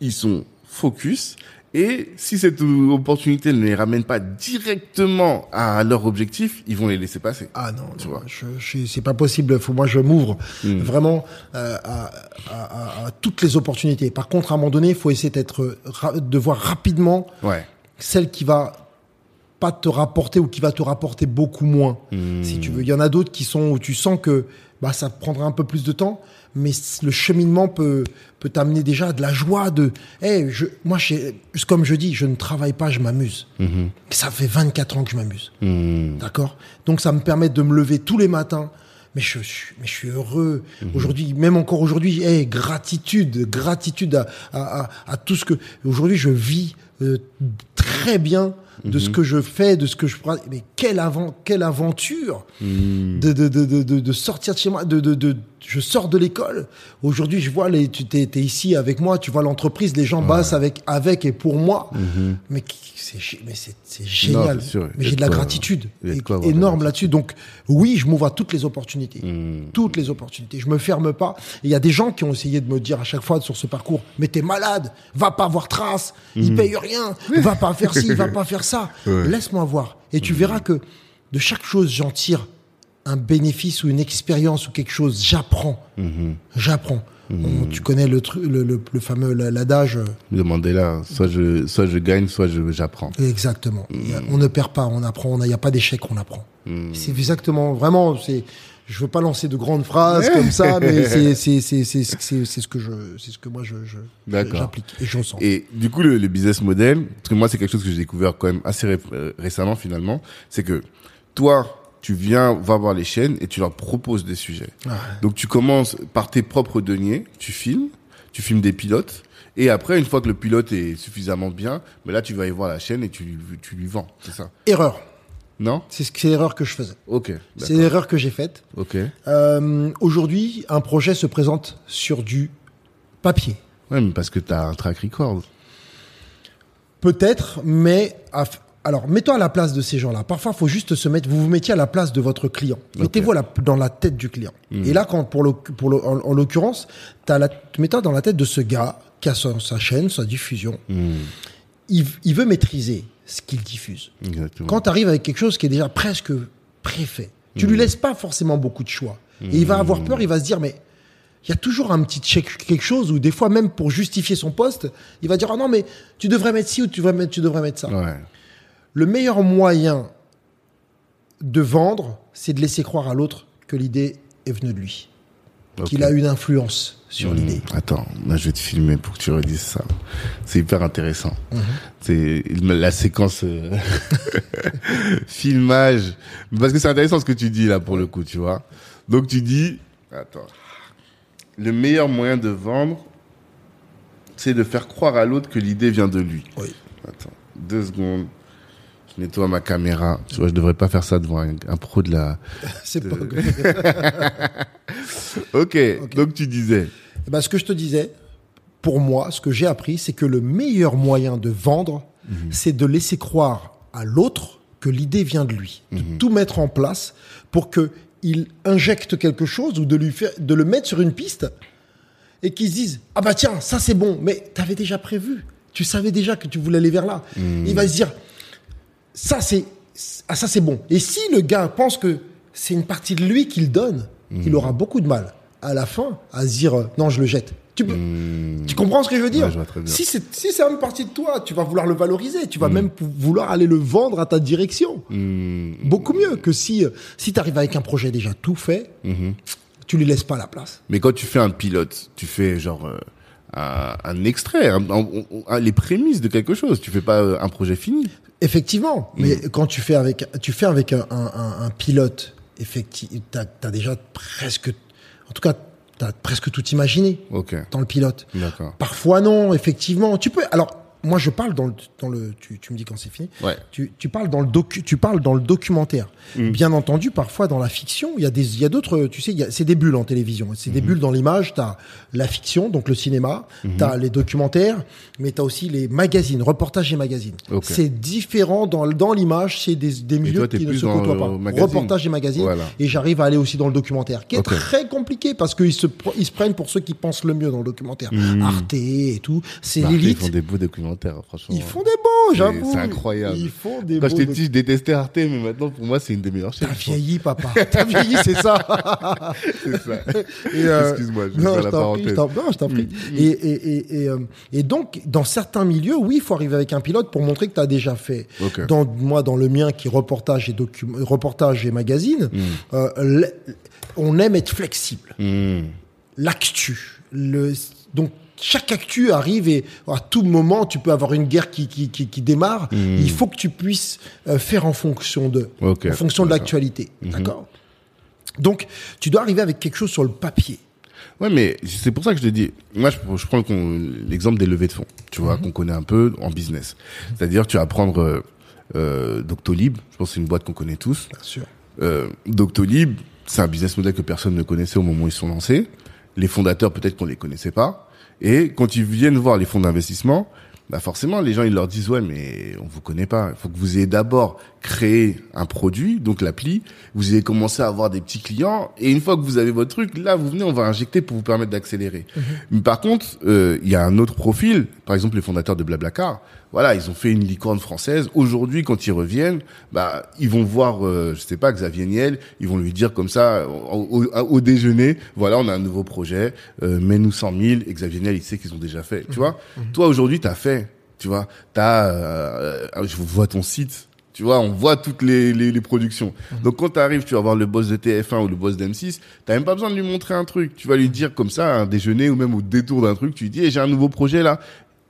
ils sont focus, et si cette opportunité ne les ramène pas directement à leur objectif, ils vont les laisser passer. Ah non, Tu non, vois. je, je- c'est pas possible. Faut moi je m'ouvre Mm. vraiment euh, à, à- à- à toutes les opportunités. Par contre, à un moment donné, il faut essayer d'être de voir rapidement Ouais. celle qui va pas te rapporter ou qui va te rapporter beaucoup moins, Mm. si tu veux. Il y en a d'autres qui sont où tu sens que bah ça prendra un peu plus de temps, mais le cheminement peut peut t'amener déjà à de la joie de hey, je moi comme je dis, je ne travaille pas, je m'amuse. Mhm. Ça fait 24 ans que je m'amuse. Mm. D'accord? Donc ça me permet de me lever tous les matins. Mais je, suis- mais je suis heureux. Mhm. Aujourd'hui, même encore aujourd'hui, hey, gratitude, gratitude à, à, à, à tout ce que... Aujourd'hui, je vis euh, très bien de Mhm. ce que je fais, de ce que je... Mais quelle, avant, quelle aventure de, de, de, de, de, de sortir de chez moi, de, de, de, je sors de l'école. Aujourd'hui, je vois les, tu t'es, t'es ici avec moi, tu vois l'entreprise, les gens bossent avec, avec et pour moi. Mhm. Mais c'est, mais c'est, c'est génial. c'est mais j'ai de la gratitude énorme là-dessus. Donc, oui, je m'ouvre à toutes les opportunités. Mm. Toutes les opportunités. Je me ferme pas. Il y a des gens qui ont essayé de me dire à chaque fois sur ce parcours, mais t'es malade, va pas voir trace, il paye rien, va pas faire ci, va pas faire ça. [laughs] Ouais. Laisse-moi voir. Et tu verras que de chaque chose, j'en tire un bénéfice ou une expérience ou quelque chose. J'apprends. Mhm. J'apprends. On- tu connais le, le, le, le fameux la- l'adage. euh, Demandez là, soit je, soit je gagne, soit j'apprends. Exactement. A- On ne perd pas, on apprend. Il n'y a pas d'échec, on apprend. C'est exactement, vraiment, c'est. Je veux pas lancer de grandes phrases [laughs] comme ça, mais c'est ce que je c'est ce que moi je j'applique et je sens. Et du coup, le, le business model, parce que moi, c'est quelque chose que j'ai découvert quand même assez ré- euh, récemment finalement, c'est que toi, tu viens, va voir les chaînes et tu leur proposes des sujets. Ouais. Donc, tu commences par tes propres deniers, tu filmes, tu filmes des pilotes, et après, une fois que le pilote est suffisamment bien, mais là, tu vas y voir la chaîne et tu, lui- tu lui vends, c'est ça? Erreur. Non? C'est ce l'erreur que je faisais. Ok. C'est l'erreur que j'ai faite. Ok. Euh, Aujourd'hui, un projet se présente sur du papier. Ouais, mais parce que t'as un track record. Peut-être, mais alors mets-toi à la place de ces gens-là. Parfois, il faut juste se mettre. Vous vous mettiez à la place de votre client. Mettez-vous dans la tête du client. Et là, quand pour le, pour le, en, en l'occurrence, mets-toi dans la tête de ce gars qui a sa, sa chaîne, sa diffusion. Mm. Il, il veut maîtriser ce qu'il diffuse. Exactement. Quand tu arrives avec quelque chose qui est déjà presque préfait, tu lui laisses pas forcément beaucoup de choix. Et il va avoir peur. Il va se dire mais il y a toujours un petit check, quelque chose où des fois même pour justifier son poste, il va dire ah non mais tu devrais mettre ci ou tu devrais mettre, tu devrais mettre ça. Ouais. Le meilleur moyen de vendre, c'est de laisser croire à l'autre que l'idée est venue de lui, qu'il a une influence sur Hmm. l'idée. Attends, là je vais te filmer pour que tu redises ça. C'est hyper intéressant. Mhm. C'est la séquence euh, [laughs] filmage. Parce que c'est intéressant ce que tu dis là pour le coup, tu vois. Donc tu dis, attends, le meilleur moyen de vendre, c'est de faire croire à l'autre que l'idée vient de lui. Oui. Attends, deux secondes. Je nettoie ma caméra. Tu vois, je devrais pas faire ça devant un, un pro de la. [laughs] C'est pas. [laughs] Ok. Donc tu disais. Eh ben, ce que je te disais, pour moi, ce que j'ai appris, c'est que le meilleur moyen de vendre, c'est de laisser croire à l'autre que l'idée vient de lui, de tout mettre en place pour que il injecte quelque chose ou de lui faire, de le mettre sur une piste et qu'il se dise ah bah tiens ça c'est bon, mais t'avais déjà prévu, tu savais déjà que tu voulais aller vers là. Il va se dire ça c'est ah ça c'est bon. Et si le gars pense que c'est une partie de lui qu'il donne, il aura beaucoup de mal à la fin à se dire euh, non je le jette. Tu, peux- tu comprends ce que je veux dire Ouais, je. Si c'est si c'est une partie de toi, tu vas vouloir le valoriser, tu vas même pou- vouloir aller le vendre à ta direction. Beaucoup mieux que si euh, si tu arrives avec un projet déjà tout fait, tu lui laisses pas la place. Mais quand tu fais un pilote, tu fais genre euh, un, un extrait, un- un- un- les prémices de quelque chose. Tu fais pas euh, un projet fini. Effectivement, mais quand tu fais avec tu fais avec un, un, un- un pilote, effectivement, t'as as déjà presque, en tout cas, t'as presque tout imaginé dans le pilote. d'accord. Parfois non, effectivement. Tu peux. Alors, moi, je parle dans le, dans le. Tu, tu me dis quand c'est fini. Ouais. Tu, tu parles dans le docu, tu parles dans le documentaire. Mm. Bien entendu, parfois dans la fiction, il y a des, il y a d'autres. Tu sais, il y a- c'est des bulles en télévision. C'est Mm-hmm. des bulles dans l'image. T'as la fiction, donc le cinéma. T'as les documentaires, mais t'as aussi les magazines, reportages et magazines. Ok. C'est différent dans dans l'image. C'est des, des milieux toi, qui ne se côtoient pas. magazine. Reportages et magazines. Voilà. Et j'arrive à aller aussi dans le documentaire, qui est très compliqué parce qu'ils se, ils se prennent pour ceux qui pensent le mieux dans le documentaire. Arte et tout, c'est Bah, Arte, Ils l'élite. font des beaux documentaires, franchement. Ils font des beaux, j'avoue. c'est incroyable. Ils font des Quand j'étais petit, je détestais Arte, mais maintenant, pour moi, c'est une des meilleures chaînes. T'as vieilli, papa. [laughs] T'as vieilli, c'est ça. [laughs] C'est ça. Euh, Excuse-moi, je non, la parenthèse. non, je t'en prie. Et, et, et, euh, et donc, dans certains milieux, oui, il faut arriver avec un pilote pour montrer que tu as déjà fait. Ok. Dans, moi, dans le mien, qui est reportage et, docu- reportage et magazine, euh, l- on aime être flexible. L'actu. Le, donc, chaque actu arrive et à tout moment, tu peux avoir une guerre qui, qui, qui, qui démarre. Il faut que tu puisses euh, faire en fonction de, Ok, en fonction de l'actualité. D'accord? Donc, tu dois arriver avec quelque chose sur le papier. Ouais, mais c'est pour ça que je te dis. Moi, je, je prends le- l'exemple des levées de fonds, tu vois, qu'on connaît un peu en business. C'est-à-dire, tu vas prendre euh, euh, Doctolib. Je pense que c'est une boîte qu'on connaît tous. Bien sûr. Euh, Doctolib, c'est un business model que personne ne connaissait au moment où ils sont lancés. Les fondateurs, peut-être qu'on les connaissait pas. Et quand ils viennent voir les fonds d'investissement, bah forcément, les gens, ils leur disent, ouais, mais on vous connaît pas. Il faut que vous ayez d'abord créé un produit, donc l'appli. Vous ayez commencé à avoir des petits clients. Et une fois que vous avez votre truc, là, vous venez, on va injecter pour vous permettre d'accélérer. Mais par contre, euh, il y a un autre profil. Par exemple, les fondateurs de Blablacar. Voilà, ils ont fait une licorne française. Aujourd'hui, quand ils reviennent, bah, ils vont voir, euh, je sais pas, Xavier Niel. Ils vont lui dire comme ça, au, au- au déjeuner, voilà, on a un nouveau projet, euh, mets-nous 100 000. Et Xavier Niel, il sait qu'ils ont déjà fait. Tu vois, toi aujourd'hui, t'as fait. Tu vois, t'as, euh, je vois ton site. Tu vois, on voit toutes les, les, les productions. Donc quand tu arrives, tu vas voir le boss de TF1 ou le boss d'M6, t'as même pas besoin de lui montrer un truc. Tu vas lui dire comme ça, à un déjeuner ou même au détour d'un truc, tu lui dis, Eh, j'ai un nouveau projet là.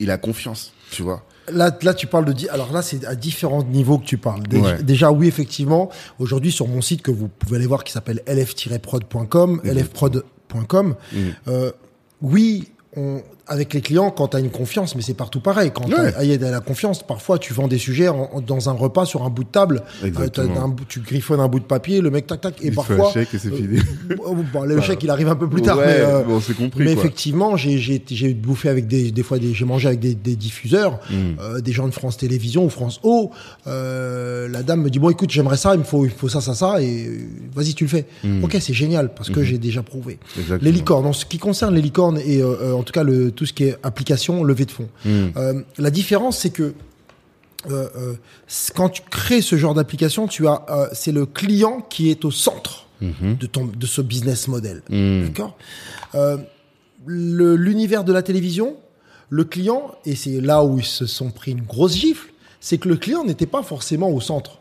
Il a confiance, tu vois. Là, là, tu parles de. Alors là, c'est à différents niveaux que tu parles. Déjà, Ouais. déjà, oui, effectivement. Aujourd'hui, sur mon site que vous pouvez aller voir, qui s'appelle lf-prod.com, lfprod.com. Euh, oui, on, avec les clients, quand tu as une confiance, mais c'est partout pareil. Quand Ouais. tu as, la confiance, parfois, tu vends des sujets en- en- dans un repas sur un bout de table. Exactement. Euh, un tu griffonnes un bout de papier, le mec, tac, tac. Et Il parfois. un chèque et c'est euh, fini. [laughs] bon, le chèque, il arrive un peu plus tard. Ouais, mais, euh, bon, c'est compris, mais effectivement, j'ai bouffé avec des des fois j'ai mangé avec des, des diffuseurs, Mm. euh, des gens de France Télévisions ou France O. La dame me dit bon écoute j'aimerais ça, il me faut il faut ça ça ça et vas-y tu le fais. Ok c'est génial parce que j'ai déjà prouvé. Exactement. Les licornes, en ce qui concerne les licornes et en tout cas le tout ce qui est application levée de fonds. Mm. Euh, la différence c'est que euh, euh, quand tu crées ce genre d'application, tu as, c'est le client qui est au centre de ton de ce business model. Mhm. D'accord? L'univers de la télévision, le client, et c'est là où ils se sont pris une grosse gifle, c'est que le client n'était pas forcément au centre.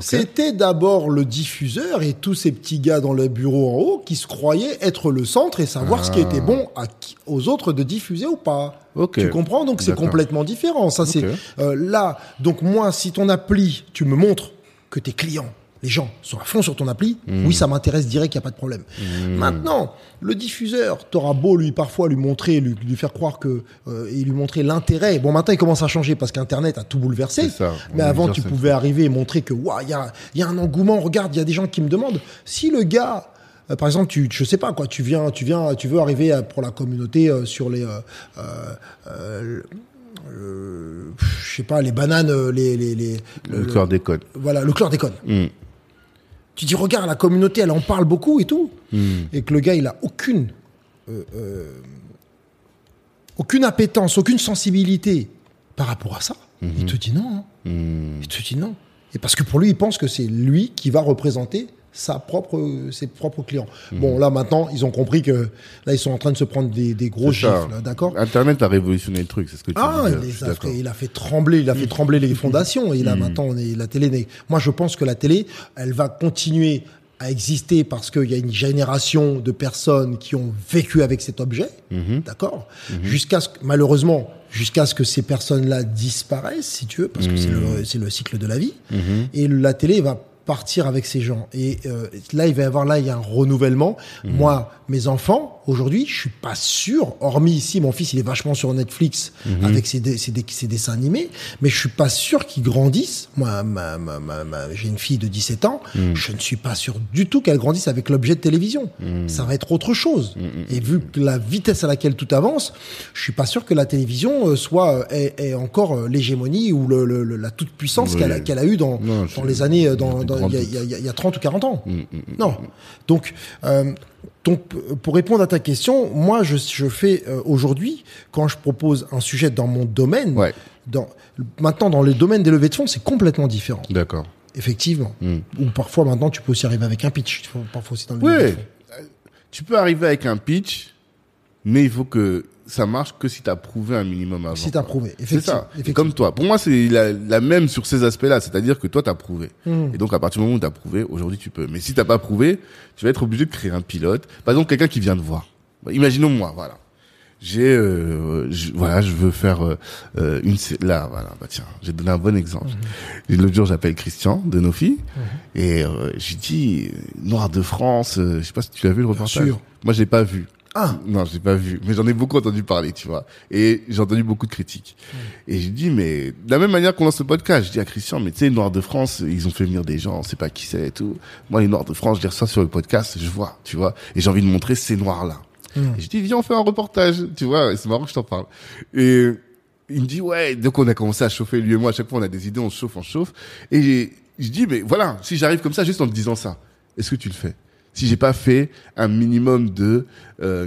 C'était d'abord le diffuseur et tous ces petits gars dans le bureau en haut qui se croyaient être le centre et savoir ce qui Ah. était bon à qui- aux autres de diffuser ou pas. Ok. Tu comprends? Donc c'est complètement différent. Ça c'est euh, là. Donc moi, si ton appli, tu me montres que tes clients, les gens sont à fond sur ton appli, Hmm. oui, ça m'intéresse direct, il y a pas de problème. Maintenant, le diffuseur, t'auras beau lui parfois lui montrer, lui, lui faire croire que euh, et lui montrer l'intérêt. Bon, maintenant il commence à changer parce qu'Internet a tout bouleversé. Ça. Mais avant, tu pouvais arriver et montrer que waouh, il y a, y a un engouement. Regarde, il y a des gens qui me demandent si le gars. euh, par exemple, tu, je sais pas quoi, tu viens, tu viens, tu veux arriver à- pour la communauté euh, sur les, euh, euh, euh, euh, je sais pas, les bananes, euh, les, les, les Le des codes. voilà, le chlordécone. Mhm. Tu dis, regarde, la communauté, elle en parle beaucoup et tout. Mhm. Et que le gars, il a aucune, euh, euh, aucune appétence, aucune sensibilité par rapport à ça. Il te dit non. hein. Mhm. Il te dit non. Et parce que pour lui, il pense que c'est lui qui va représenter sa propre, ses propres clients. Bon, là, maintenant, ils ont compris que là, ils sont en train de se prendre des, des gros gifles, d'accord Internet a révolutionné le truc, c'est ce que tu ah, disais. il, a fait, il a fait trembler, il a fait trembler les fondations. Et Mm. là, maintenant, on est, la télé. Moi, je pense que la télé, elle va continuer à exister parce qu'il y a une génération de personnes qui ont vécu avec cet objet, Mm-hmm. d'accord Jusqu'à ce que, malheureusement, jusqu'à ce que ces personnes-là disparaissent, si tu veux, parce que c'est Mm. le, c'est le cycle de la vie. Mm-hmm. Et la télé va partir avec ces gens. Et euh, là, il va y avoir là, il y a un renouvellement. Mhm. Moi, mes enfants, aujourd'hui, je suis pas sûr, hormis ici, mon fils, il est vachement sur Netflix Mhm. avec ses, dessins animés, mais je suis pas sûr qu'ils grandissent. Moi, ma, ma, ma, ma- j'ai une fille de 17 ans, Mhm. je ne suis pas sûr du tout qu'elle grandisse avec l'objet de télévision. Mhm. Ça va être autre chose. Et vu que la vitesse à laquelle tout avance, je suis pas sûr que la télévision euh, soit euh, ait, ait encore euh, l'hégémonie ou le, le- le- la toute puissance Oui. qu'elle a, a eu dans, Non, dans je- les années, euh, il y a dans, des dans- grands il y, a- doutes. il y a- il y a- il y a 30 ou 40 ans. Non. Donc, euh, donc, pour répondre à ta question, moi, je, je fais euh, aujourd'hui, quand je propose un sujet dans mon domaine, Ouais. dans, maintenant, dans les domaines des levées de fonds, c'est complètement différent. D'accord. Effectivement. Mm. Ou parfois, maintenant, tu peux aussi arriver avec un pitch. Parfois aussi dans le Ouais. Tu peux arriver avec un pitch, mais il faut que ça marche que si tu as prouvé un minimum avant. Si t'as prouvé. C'est Effectivement. ça. Effectivement. Comme toi. Pour moi, c'est la, la même sur ces aspects-là. C'est-à-dire que toi, tu as prouvé. Mm. Et donc, à partir du moment où tu as prouvé, aujourd'hui, tu peux. Mais si t'as pas prouvé, tu vas être obligé de créer un pilote. Par exemple, quelqu'un qui vient te voir. Bah, Imaginons moi, voilà. J'ai, euh, je- voilà, je veux faire euh, euh, une, là, voilà, bah tiens, j'ai donné un bon exemple. Et L'autre jour, j'appelle Christian de Nofi et euh, j'ai dit euh, Noir de France. euh, je sais pas si tu l'as vu le reportage. sûr. Moi, j'ai pas vu. Ah. Non, j'ai pas vu, mais j'en ai beaucoup entendu parler, tu vois. Et j'ai entendu beaucoup de critiques. Et j'ai dit, mais de la même manière qu'on lance ce podcast, je dis à Christian, mais tu sais, les Noirs de France, ils ont fait venir des gens, on sait pas qui c'est et tout. Moi, les Noirs de France, je les reçois sur le podcast, je vois, tu vois. Et j'ai envie de montrer ces Noirs-là. Et je dis, viens, on fait un reportage, tu vois. C'est marrant que je t'en parle. Et il me dit, ouais. Donc, on a commencé à chauffer, lui et moi. À chaque fois, on a des idées, on se chauffe, on se chauffe. Et je dis, mais voilà, si j'arrive comme ça, juste en te disant ça, est-ce que tu le fais? Si j'ai pas fait un minimum de, euh,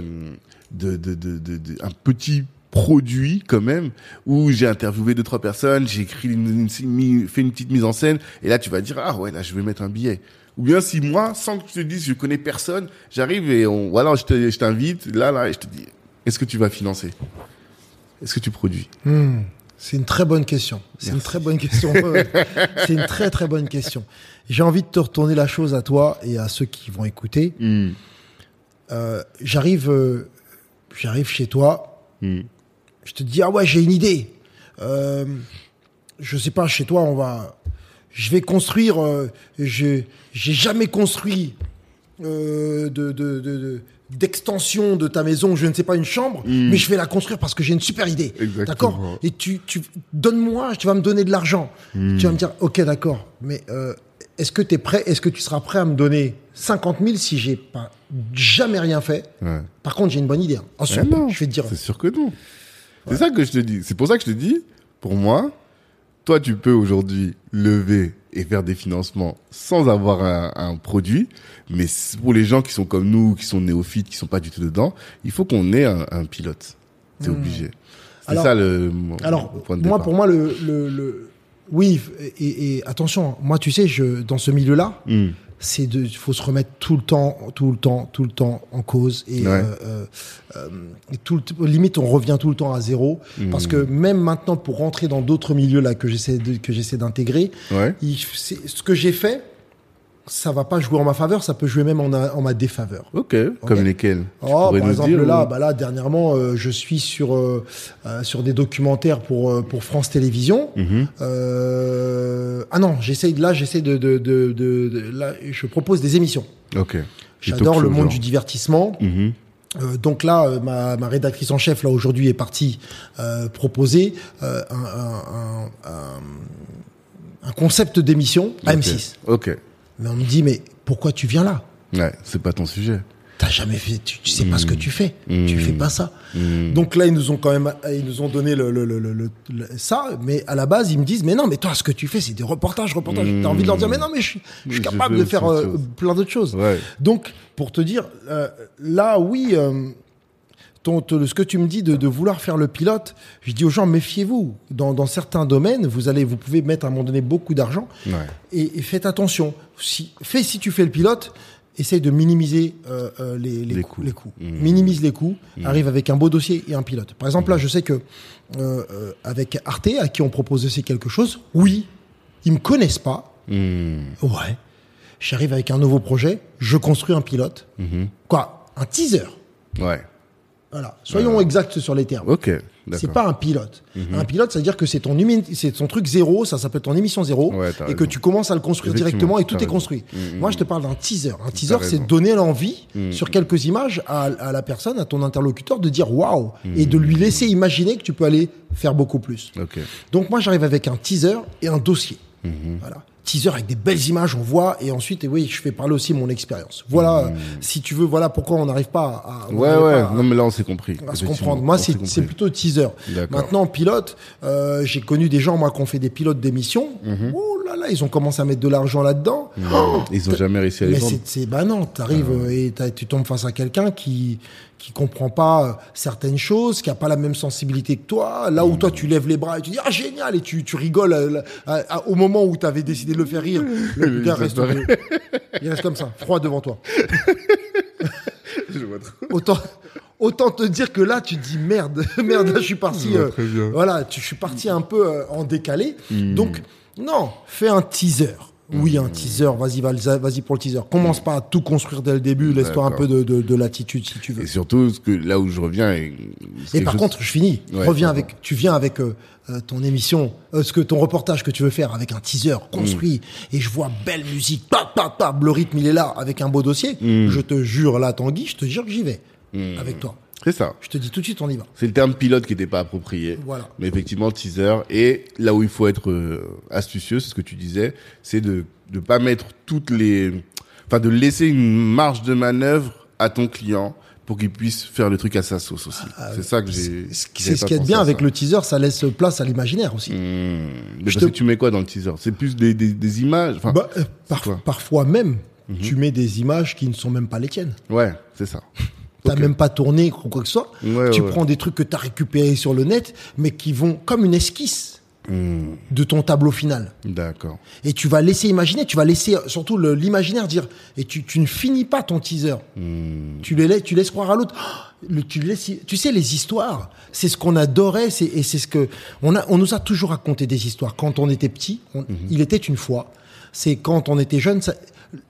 de, de, de, de, de- un petit produit quand même où j'ai interviewé deux trois personnes, j'ai écrit une, une- mis- fait une petite mise en scène et là tu vas dire ah ouais là je vais mettre un billet. Ou bien si moi sans que je te dise je connais personne, j'arrive et on voilà je te- je t'invite là là et je te dis est-ce que tu vas financer? Est-ce que tu produis? Hmm. C'est une très bonne question. C'est une très bonne question. [laughs] C'est une très très bonne question. J'ai envie de te retourner la chose à toi et à ceux qui vont écouter. Hmm. Euh, j'arrive, euh, j'arrive chez toi. Hmm. Je te dis ah ouais j'ai une idée. Euh, je sais pas chez toi on va, je vais construire. Euh, je j'ai jamais construit de, de, de, de- d'extension de ta maison, je ne sais pas une chambre, mais je vais la construire parce que j'ai une super idée. D'accord? Et tu, tu donne-moi, tu vas me donner de l'argent. Tu vas me dire ok d'accord, mais euh, est-ce que tu es prêt Est-ce que tu seras prêt à me donner 50 000 si j'ai pas jamais rien fait? Ouais. Par contre j'ai une bonne idée. hein. Ensuite, Eh non, je vais te dire. C'est sûr que non. C'est ça que je te dis. C'est pour ça que je te dis, pour moi, toi, tu peux aujourd'hui lever et faire des financements sans avoir un, un produit. Mais pour les gens qui sont comme nous, qui sont néophytes, qui sont pas du tout dedans, il faut qu'on ait un, un pilote. C'est obligé. C'est ça le, Alors, point de moi, départ. pour moi, le, le, le- oui, et, et attention, moi, tu sais, je, dans ce milieu-là, Hmm. c'est de, faut se remettre tout le temps, tout le temps, tout le temps en cause et, Ouais. euh, euh, et tout le, limite on revient tout le temps à zéro Mhm. parce que même maintenant pour rentrer dans d'autres milieux là que j'essaie que j'essaie d'intégrer, Ouais. ce que j'ai fait, ça va pas jouer en ma faveur, ça peut jouer même en, ma défaveur. Ok. Comme lesquels Oh, par exemple, dire, là, ou- bah là, dernièrement, euh, je suis sur euh, euh, sur des documentaires pour pour France Télévisions. Mhm. Ah non, j'essaye là, j'essaie de, de, de, de- de- là, je propose des émissions. Ok. J'adore le monde genre. du divertissement. Mhm. Euh, donc là, euh, ma, ma rédactrice en chef là aujourd'hui est partie euh, proposer un, un, un, un- un concept d'émission à Ok. M6. Ok. Mais on me dit mais pourquoi tu viens là? Ouais, c'est pas ton sujet. T'as jamais fait, tu, tu sais pas ce que tu fais, tu Mm. fais pas ça. Mm. Donc là, ils nous ont quand même, ils nous ont donné le, le, le, ça, mais à la base, ils me disent, mais non, mais toi, ce que tu fais, c'est des reportages, reportages. T'as envie de leur dire, mais non, mais je suis, je suis Je capable de faire euh, plein d'autres choses. Ouais. Donc, pour te dire, euh, là, oui, euh, ton, ce que tu me dis de, de vouloir faire le pilote, je dis aux gens, méfiez-vous. Dans, dans certains domaines, vous allez, vous pouvez mettre à un moment donné beaucoup d'argent Ouais. et, et faites attention. Si, fais si tu fais le pilote, essaye de minimiser euh, euh, les, les, Les coûts. coûts. les coûts. Mmh. Minimise les coûts, arrive avec un beau dossier et un pilote. Par exemple, là, je sais que euh, euh, avec Arte, à qui on propose aussi quelque chose, oui, ils me connaissent pas. Ouais. J'arrive avec un nouveau projet, je construis un pilote. Quoi? Un teaser? Ouais. Voilà. Soyons exacts sur les termes. Ok. C'est pas un pilote. Un pilote, ça veut dire que c'est ton, c'est ton truc zéro, ça s'appelle ton émission zéro, Ouais, et que tu commences à le construire directement et tout est construit. Mhm. Moi, je te parle d'un teaser. Un teaser, c'est donner l'envie Mhm. sur quelques images à, à la personne, à ton interlocuteur, de dire waouh, et Mhm. de lui laisser imaginer que tu peux aller faire beaucoup plus. Donc moi, j'arrive avec un teaser et un dossier. Mhm. Voilà. Teaser avec des belles images, on voit, et ensuite, et oui, je fais parler aussi mon expérience. Voilà, euh, si tu veux, voilà pourquoi on n'arrive pas à. Ouais, ouais. pas à- Non, mais là, on s'est compris. à se comprendre. Moi, c'est plutôt teaser. Maintenant, pilote, euh, j'ai connu des gens, moi, qui ont fait des pilotes d'émissions. Mhm. Oh là là, ils ont commencé à mettre de l'argent là-dedans. Oh, Ils ont [gasps] jamais réussi à les mais c'est, bah non, t'arrives euh, et tu tombes face à quelqu'un qui qui comprend pas euh, certaines choses, qui a pas la même sensibilité que toi. Là où toi tu lèves les bras et tu dis ah génial et tu tu rigoles euh, à- à- au moment où t'avais décidé de le faire rire. Le gars Il reste, il reste comme ça, froid devant toi. [laughs] Je vois trop. Autant autant te dire que là tu te dis merde [laughs] merde là, je suis parti Je euh, voilà tu, je suis parti un peu euh, en décalé Hmm. donc non fais un teaser oui un teaser. Vas-y vas- vas-y pour le teaser. Commence pas à tout construire dès le début. Laisse-toi un peu de, de, de latitude si tu veux. Et surtout, ce que, là où je reviens. Et, et par contre je finis. Ouais, reviens avec tu viens avec euh, euh, ton émission euh, ce que ton reportage que tu veux faire avec un teaser construit. Hmm. et je vois belle musique. Pap pap pap le rythme il est là avec un beau dossier. Hmm. je te jure là Tanguy je te jure que j'y vais. Avec toi C'est ça. je te dis tout de suite on y va C'est le terme pilote qui n'était pas approprié. Voilà. Mais effectivement, teaser. Et là où il faut être euh, astucieux, c'est ce que tu disais, c'est de ne pas mettre toutes les... Enfin, de laisser une marge de manœuvre à ton client pour qu'il puisse faire le truc à sa sauce aussi. c'est ça que j'ai... C'est ce qui est bien avec le teaser, ça laisse place à l'imaginaire aussi. Mmh. Mais Je parce te- que tu mets quoi dans le teaser? C'est plus des, des, des images enfin, Bah, euh, par- Mhm. parfois même, tu mets des images qui ne sont même pas les tiennes. Ouais, c'est ça. T'as Ok. même pas tourné ou quoi que ce soit. Ouais, tu ouais. prends des trucs que tu as récupérés sur le net, mais qui vont comme une esquisse Mmh. de ton tableau final. D'accord. Et tu vas laisser imaginer, tu vas laisser surtout l'imaginaire dire, et tu, tu ne finis pas ton teaser. Mmh. Tu, les, laisses- tu laisses croire à l'autre. Oh, le- tu, laisses, tu sais, les histoires, c'est ce qu'on adorait, c'est, et c'est ce que. On, a, on nous a toujours raconté des histoires. Quand on était petit, on- Mhm. il était une fois, c'est quand on était jeune,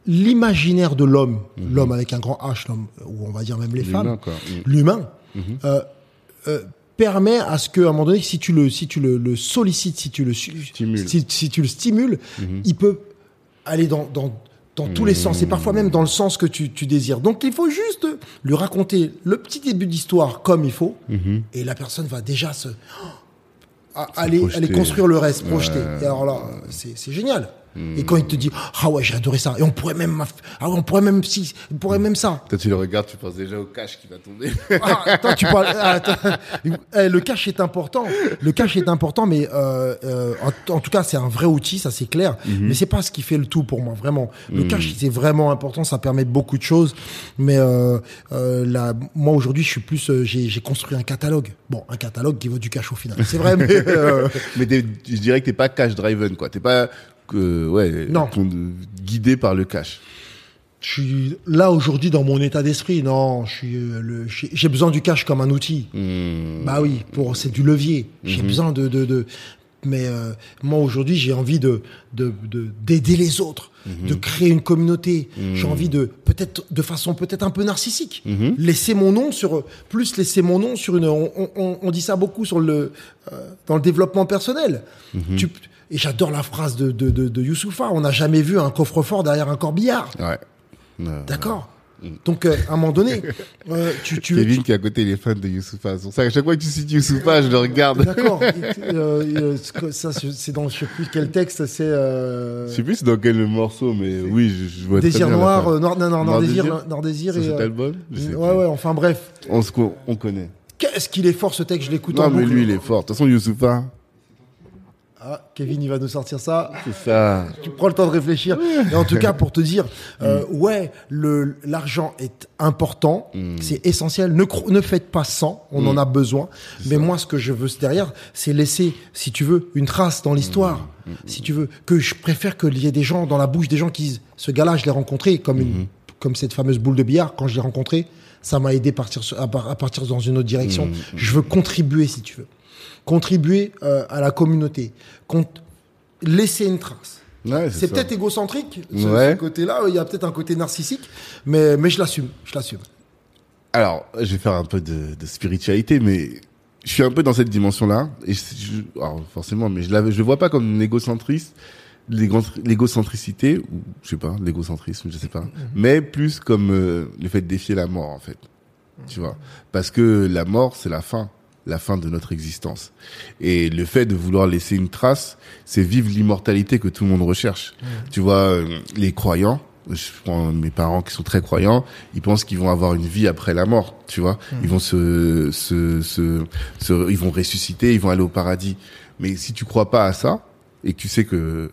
l'imaginaire de l'homme, l'homme avec un grand H, l'homme, ou on va dire même les Mhm. L'humain, femmes. Mhm. l'humain, euh, euh, permet à ce qu'à un moment donné, si tu le, si tu le, le sollicites, si tu le su- Stimule. si, si tu le stimules, il peut aller dans, dans, dans tous les sens et parfois même dans le sens que tu, tu désires. Donc il faut juste lui raconter le petit début d'histoire comme il faut et la personne va déjà se [gasps] aller, aller construire le reste, projeter. Et alors là, c'est c'est Et quand il te dit ah ouais j'ai adoré ça et on pourrait même ah ouais, on pourrait même si on pourrait même ça Toi, tu le regardes, tu penses déjà au cash qui va tomber. ah, attends, tu parles. ah, attends. Eh, le cash est important. Le cash est important, mais euh, euh, en, en tout cas, c'est un vrai outil, ça c'est clair. Mais c'est pas ce qui fait le tout pour moi, vraiment. Le cash, c'est vraiment important. Ça permet beaucoup de choses. Mais euh, euh, là, moi aujourd'hui, je suis plus. euh, j'ai j'ai construit un catalogue. Bon, un catalogue qui vaut du cash au final. C'est vrai, mais euh, [laughs] Mais je dirais que t'es pas cash driven, quoi. T'es pas ouais, Non. guidé par le cash. Je suis là aujourd'hui dans mon état d'esprit. Non, je suis euh, le- j'ai besoin du cash comme un outil. Hmm. Bah oui, pour c'est du levier. J'ai Mhm. besoin de de, de mais euh, moi aujourd'hui j'ai envie de de de- d'aider les autres, Mhm. de créer une communauté. J'ai envie de peut-être de façon peut-être un peu narcissique Mhm. laisser mon nom sur plus laisser mon nom sur une on, on- on dit ça beaucoup sur le euh, dans le développement personnel. Mhm. Tu- et j'adore la phrase de de de, de Youssoufa. On n'a jamais vu un coffre-fort derrière un corbillard. Ouais. Euh, D'accord. Donc euh, à un moment donné, [laughs] euh, tu tu Kevin qui est à côté, il est fan de Youssoufa. C'est qu'à chaque fois que tu cites Youssoufa, je le regarde. D'accord. [laughs] Euh, euh, ça, c'est dans je sais plus quel texte. C'est euh, Je sais plus dans quel morceau, mais oui, je, je vois Désir bien Noir, euh, Noir, non, non, Noir Désir, Désir Noir Désir Sur et. cet album ouais, plus. ouais. Enfin bref, On, se on connaît. qu'est-ce qu'il est fort ce texte? Je l'écoute Non, en mais boucle. lui, il est fort. De toute façon, Youssoufa, Ah, Kevin, il va nous sortir ça. c'est ça. Tu prends le temps de réfléchir. Et en tout cas, pour te dire, [laughs] euh, ouais, le l'argent est important, Mm. c'est essentiel. Ne ne faites pas sans, on en a besoin. Mais moi, ce que je veux derrière, c'est laisser, si tu veux, une trace dans l'histoire. Mm. Si tu veux, que je préfère qu'il y ait des gens dans la bouche, des gens qui disent, ce gars-là, je l'ai rencontré comme une, Mm-hmm. comme cette fameuse boule de billard. Quand je l'ai rencontré, ça m'a aidé partir à, par- à partir dans une autre direction. Mm. Je veux contribuer, si tu veux, contribuer euh, à la communauté, Cont- laisser une trace. Ouais, C'est peut-être égocentrique, ce, Ouais. ce côté-là. Il y a peut-être un côté narcissique, mais, mais je l'assume. Je l'assume. Alors, je vais faire un peu de, de spiritualité, mais je suis un peu dans cette dimension-là. Et je, alors, forcément, mais je le vois pas comme une égocentrice, l'égo- l'égocentricité, ou je sais pas, l'égocentrisme, je sais pas. Mais plus comme euh, le fait de défier la mort, en fait. Tu vois? Parce que la mort, c'est la fin. La fin de notre existence. Et le fait de vouloir laisser une trace, c'est vivre l'immortalité que tout le monde recherche. Tu vois, euh, les croyants, je prends mes parents qui sont très croyants, ils pensent qu'ils vont avoir une vie après la mort, tu vois. Ils vont se, se, se, se- ils vont ressusciter, ils vont aller au paradis. Mais si tu crois pas à ça, et que tu sais que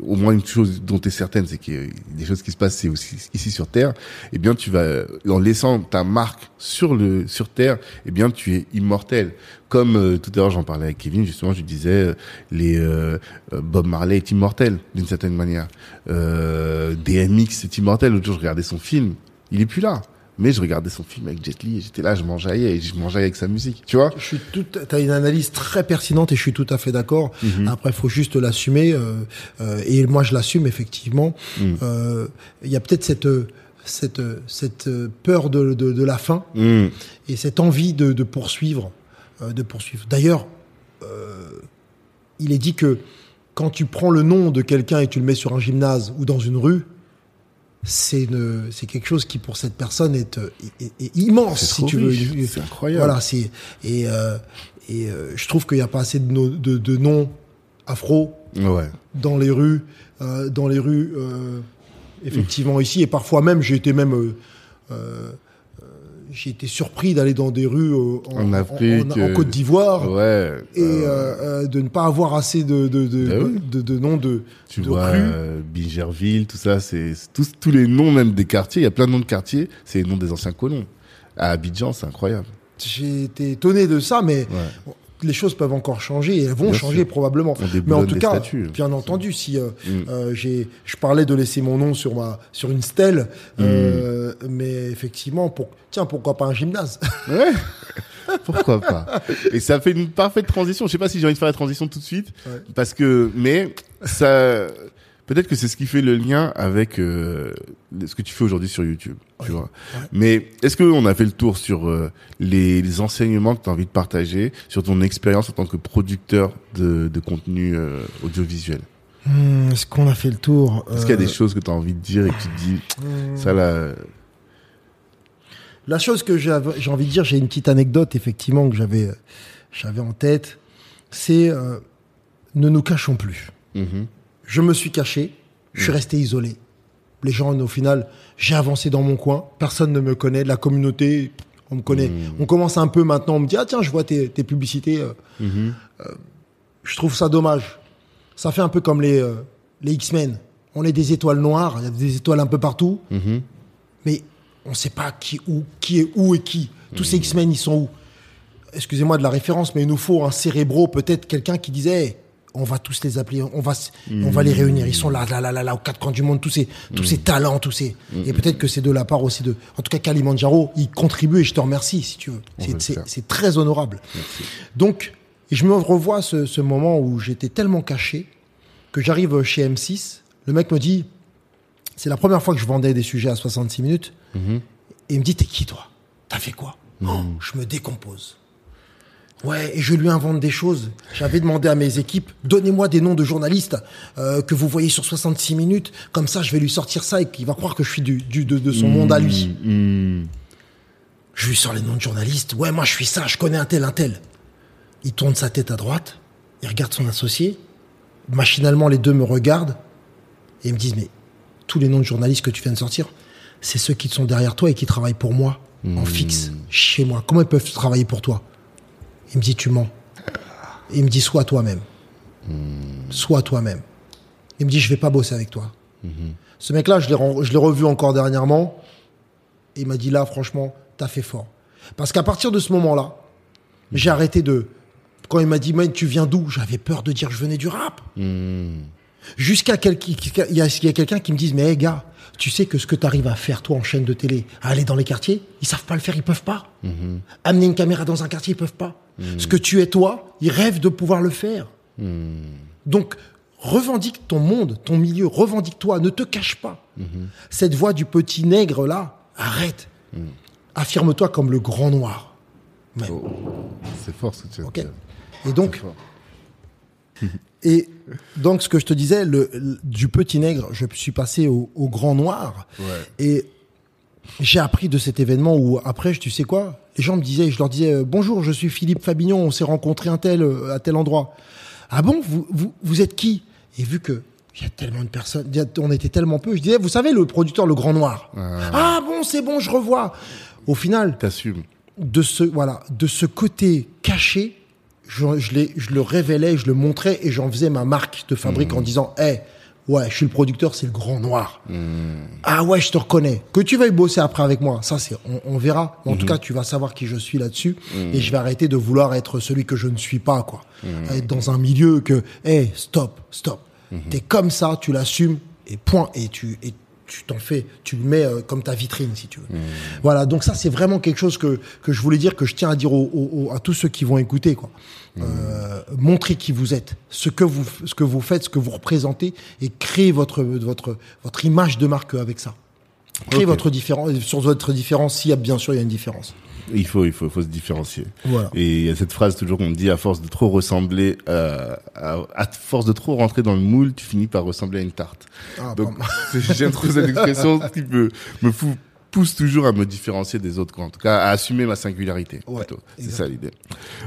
au moins une chose dont tu es certaine, c'est a des choses qui se passent aussi ici sur Terre, eh bien tu vas en laissant ta marque sur le sur Terre, eh bien tu es immortel. Comme euh, tout à l'heure j'en parlais avec Kevin justement, je disais euh, les euh, euh, Bob Marley est immortel d'une certaine manière. Euh, DMX est immortel. L'autre jour je regardais son film, il est plus là. Mais je regardais son film avec Jet Li et j'étais là, je m'enjaillais et je m'enjaillais avec sa musique, tu vois. Je suis tout. T'as une analyse très pertinente et je suis tout à fait d'accord. Mhm. Après, il faut juste l'assumer. euh, euh, et moi, je l'assume effectivement. Mhm. Euh, Il y a peut-être cette cette cette peur de, de, de la fin Mmh. et cette envie de, de poursuivre, de poursuivre. D'ailleurs, il est dit que quand tu prends le nom de quelqu'un et tu le mets sur un gymnase ou dans une rue, c'est une, c'est quelque chose qui pour cette personne est, euh, est- est immense, si tu veux. c'est incroyable. Voilà, c'est et euh, et euh, je trouve qu'il n'y a pas assez de, no- de, de noms afro Ouais. dans les rues, euh, dans les rues, euh, effectivement ici. Et parfois même, j'ai été même, euh, j'ai été surpris d'aller dans des rues euh, en, En Afrique, en- en euh, Côte d'Ivoire. Ouais. Et euh, de ne pas avoir assez de, de, de, Bah oui. de, de noms de, Tu de vois, rues. Bingerville, tout ça, c'est c'est tous tous les noms même des quartiers. Il y a plein de noms de quartiers, c'est les noms des anciens colons. À Abidjan, c'est incroyable. J'ai été étonné de ça, mais Ouais. Les choses peuvent encore changer et elles vont Bien changer sûr. probablement. Mais en tout cas, statues. bien entendu, si euh, Mm. euh, j'ai, je parlais de laisser mon nom sur ma, sur une stèle, Mm. euh, mais effectivement, pour, tiens, pourquoi pas un gymnase? Ouais. [laughs] Pourquoi pas? Et ça fait une parfaite transition. Je sais pas si j'ai envie de faire la transition tout de suite, Ouais. parce que mais ça, peut-être que c'est ce qui fait le lien avec euh, ce que tu fais aujourd'hui sur YouTube. Tu vois. Ouais. Mais est-ce qu'on a fait le tour sur euh, les, les enseignements que tu as envie de partager, sur ton expérience en tant que producteur de, de contenu euh, audiovisuel? Hmm, Est-ce qu'on a fait le tour? Est-ce qu'il y a des choses que tu as envie de dire et que tu te dis hmm. ça là La chose que j'ai envie de dire, j'ai une petite anecdote effectivement que j'avais, j'avais en tête, c'est ne nous cachons plus. mhm, Je me suis caché, je suis resté isolé. Les gens, au final, j'ai avancé dans mon coin, personne ne me connaît, la communauté, on me connaît. On commence un peu maintenant, on me dit, ah tiens, je vois tes, tes publicités, euh, mhm. je trouve ça dommage. Ça fait un peu comme les, euh, les X-Men. On est des étoiles noires, il y a des étoiles un peu partout, Mhm. mais on ne sait pas qui, où, qui est où et qui. Tous ces X-Men, ils sont où? Excusez-moi de la référence, mais il nous faut un cérébro, peut-être quelqu'un qui disait, Hey, on va tous les appeler, on va, s- on va les réunir. Ils sont là, là, là, là, là, aux quatre coins du monde, tous ces, tous ces talents, tous ces. Et peut-être que c'est de la part aussi de. En tout cas, Kalimandjaro, il contribue et je te remercie si tu veux. C'est- très honorable. Donc, je me revois ce, ce moment où j'étais tellement caché que j'arrive chez M6. Le mec me dit, c'est la première fois que je vendais des sujets à 66 minutes. Et il me dit, t'es qui toi? T'as fait quoi? Oh, Je me décompose. Ouais, et je lui invente des choses. J'avais demandé à mes équipes, donnez-moi des noms de journalistes euh, que vous voyez sur 66 minutes. Comme ça, je vais lui sortir ça et qu'il va croire que je suis du, du- de, de son monde à lui. Hmm. Je lui sors les noms de journalistes. Ouais, moi, je suis ça, je connais un tel, un tel. Il tourne sa tête à droite, il regarde son associé. Machinalement, les deux me regardent et ils me disent, mais tous les noms de journalistes que tu viens de sortir, c'est ceux qui sont derrière toi et qui travaillent pour moi, en fixe, chez moi. Comment ils peuvent travailler pour toi? Il me dit, tu mens. Il me dit, sois toi-même. Sois toi-même. Il me dit, je vais pas bosser avec toi. Ce mec-là, je l'ai revu encore dernièrement. Et il m'a dit là, franchement, t'as fait fort. Parce qu'à partir de ce moment-là, j'ai arrêté de. Quand il m'a dit, man, tu viens d'où? J'avais peur de dire je venais du rap. Jusqu'à quelqu'un, il y a, quelqu'un qui me dise, mais hey, gars, tu sais que ce que tu arrives à faire toi en chaîne de télé, à aller dans les quartiers, ils savent pas le faire, ils peuvent pas. Amener une caméra dans un quartier, ils peuvent pas. Ce que tu es toi, ils rêvent de pouvoir le faire. Donc, revendique ton monde, ton milieu, revendique-toi, ne te cache pas. Cette voix du petit nègre là, arrête. Affirme-toi comme le grand noir. Oh, c'est fort ce que tu as. Et donc. [laughs] et donc, ce que je te disais, le, le- du petit nègre, je suis passé au, au grand noir. Ouais. Et j'ai appris de cet événement où, après, tu sais quoi? Les gens me disaient, je leur disais, euh, bonjour, je suis Philippe Fabignon, on s'est rencontré un tel, euh, à tel endroit. Ah bon, vous, vous, vous êtes qui? Et vu que il y a tellement de personnes, on était tellement peu, je disais, vous savez, le producteur, le grand noir. Ah, bon, c'est bon, je revois. Au final, T'assumes. de ce voilà de ce côté caché je, je, je le révélais je le montrais et j'en faisais ma marque de fabrique en disant hé ouais je suis le producteur c'est le grand noir. Ah ouais je te reconnais. Que tu veuilles bosser après avec moi ça c'est on, on verra. Mais en tout cas tu vas savoir qui je suis là-dessus et je vais arrêter de vouloir être celui que je ne suis pas quoi. Être dans un milieu que hé stop stop. T'es comme ça tu l'assumes et point. Et tu et tu t'en fais, tu le mets euh, comme ta vitrine si tu veux. Voilà, donc ça c'est vraiment quelque chose que, que je voulais dire, que je tiens à dire aux- aux- à tous ceux qui vont écouter. Quoi. Euh, montrez qui vous êtes, ce que vous, ce que vous faites, ce que vous représentez, et créez votre, votre, votre image de marque avec ça. Créez votre différence, sur votre différence, s'il y a bien sûr il y a une différence. Il faut, il faut, il faut se différencier. Voilà. Et il y a cette phrase toujours qu'on dit à force de trop ressembler, euh, à, à force de trop rentrer dans le moule, tu finis par ressembler à une tarte. Ah, Donc, [laughs] j'aime trop cette expression qui me, me fou- pousse toujours à me différencier des autres, quoi. en tout cas, à assumer ma singularité. Ouais, c'est ça l'idée.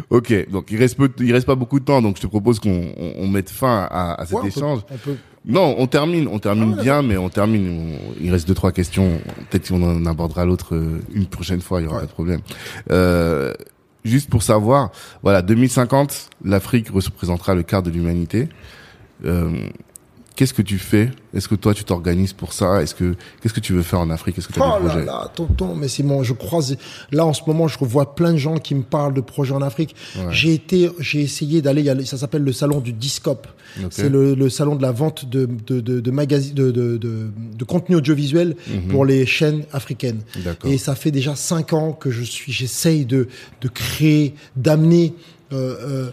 Ok, donc il reste peu, il reste pas beaucoup de temps, donc je te propose qu'on on, on mette fin à, à cet Ouais, on peut- échange. on peut- Non, on termine, on termine Ah ouais, bien, mais on termine. il reste deux trois questions. Peut-être qu'on en abordera l'autre euh, une prochaine fois. Il y aura pas de problème. Euh, juste pour savoir, voilà, 2050, l'Afrique représentera le quart de l'humanité. Euh, Qu'est-ce que tu fais? Est-ce que toi tu t'organises pour ça? Est-ce que qu'est-ce que tu veux faire en Afrique? Est-ce que tu as Oh des là projets? là, tonton, mais c'est bon, je croise. Là, en ce moment, je revois plein de gens qui me parlent de projets en Afrique. J'ai été, j'ai essayé d'aller, ça s'appelle le salon du Discope. Ok. C'est le, le salon de la vente de, de, de, de magazines, de, de, de, contenu audiovisuel pour les chaînes africaines. Mhm. Et ça fait déjà cinq ans que je suis, j'essaye de, de créer, d'amener, euh, euh,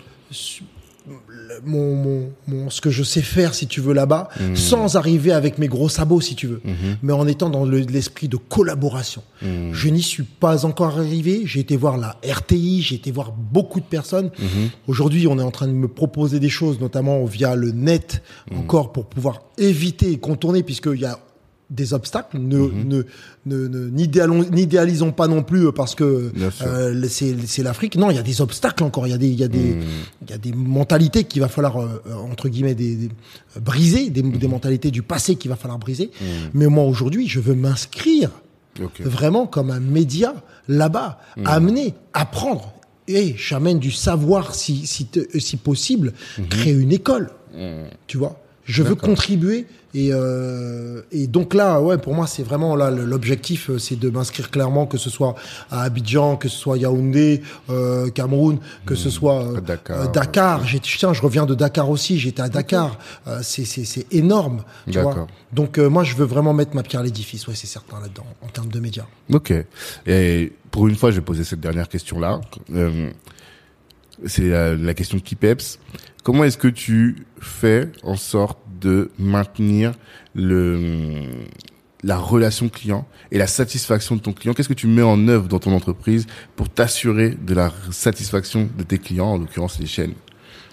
mon, mon, mon, ce que je sais faire, si tu veux, là-bas, Mhm. sans arriver avec mes gros sabots, si tu veux, mais en étant dans le- l'esprit de collaboration. Mhm. Je n'y suis pas encore arrivé. J'ai été voir la RTI, j'ai été voir beaucoup de personnes. Mhm. Aujourd'hui, on est en train de me proposer des choses, notamment via le net, Mhm. encore pour pouvoir éviter et contourner, puisqu'il y a des obstacles. Ne, Mhm. ne, ne, ne- n'idéalons- n'idéalisons pas non plus euh, parce que euh, c'est, l'Afrique. Non, il y a des obstacles encore. Il y a des, il y a des, Mhm. il y a des mentalités qu'il va falloir euh, euh, entre guillemets des, des- euh, briser, des, Mhm. des mentalités du passé qu'il va falloir briser. Mais moi aujourd'hui, je veux m'inscrire Ok. vraiment comme un média là-bas, amener, apprendre. Et j'amène du savoir si, si, si possible, créer une école. Tu vois? Je veux contribuer et, euh, et donc là, ouais, pour moi, c'est vraiment là l'objectif, euh, c'est de m'inscrire clairement, que ce soit à Abidjan, que ce soit Yaoundé, euh, Cameroun, que ce soit euh, Dakar, euh, Dakar. J'ai- Tiens, je reviens de Dakar aussi. J'étais à Dakar. C'est c'est c'est énorme, tu D'accord. vois. Donc euh, moi, je veux vraiment mettre ma pierre à l'édifice. Ouais, c'est certain là-dedans en termes de médias. Ok. Et pour une fois, je vais poser cette dernière question-là. Euh, c'est la, la question de Kipeps. Comment est-ce que tu fais en sorte de maintenir le la relation client et la satisfaction de ton client? Qu'est-ce que tu mets en œuvre dans ton entreprise pour t'assurer de la satisfaction de tes clients, en l'occurrence les chaînes?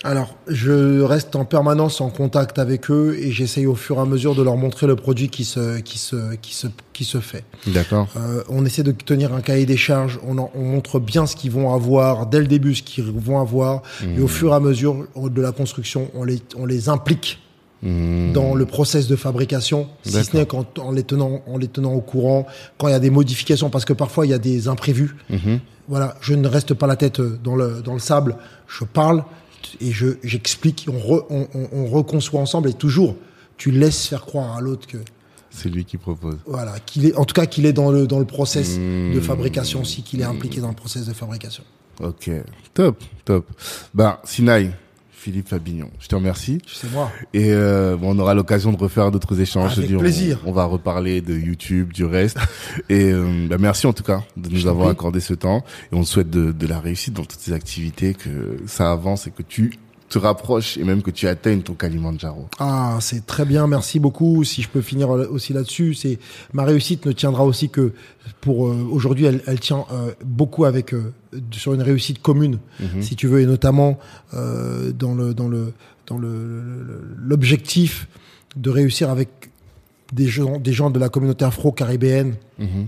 Alors, je reste en permanence en contact avec eux et j'essaye au fur et à mesure de leur montrer le produit qui se qui se qui se qui se fait. D'accord. Euh, on essaie de tenir un cahier des charges, on, en- on montre bien ce qu'ils vont avoir dès le début, ce qu'ils vont avoir, et au fur et à mesure de la construction, on les, on les implique Mmh. dans le process de fabrication, si ce n'est qu'en en les tenant, en les tenant au courant, quand il y a des modifications, parce que parfois il y a des imprévus. Mhm. Voilà, je ne reste pas la tête euh, dans le, dans le sable, je parle et je, j'explique, on, re- on, on, on reconçoit ensemble et toujours, tu laisses faire croire à l'autre que, C'est lui qui propose. voilà, qu'il est, en tout cas qu'il est dans le, dans le process Mmh. de fabrication aussi, qu'il est impliqué dans le process de fabrication. Ok. Top, top. Ben, Sinaï, Philippe Fabignon, je te remercie. C'est moi. Et euh, bon, on aura l'occasion de refaire d'autres échanges. Avec Je dis, on- plaisir. On, va reparler de YouTube, du reste. [laughs] et euh, bah, merci en tout cas de nous avoir accordé ce temps. Et on te souhaite de, de la réussite dans toutes tes activités, que ça avance et que tu te rapproches et même que tu atteignes ton Kalimandjaro. Ah, c'est très bien, merci beaucoup. Si je peux finir euh, aussi là-dessus, c'est ma réussite ne tiendra aussi que pour euh, aujourd'hui, elle, elle tient euh, beaucoup avec euh, sur une réussite commune, si tu veux, et notamment euh, dans le dans le dans le l'objectif de réussir avec des gens des gens de la communauté afro-caribéenne Mhm.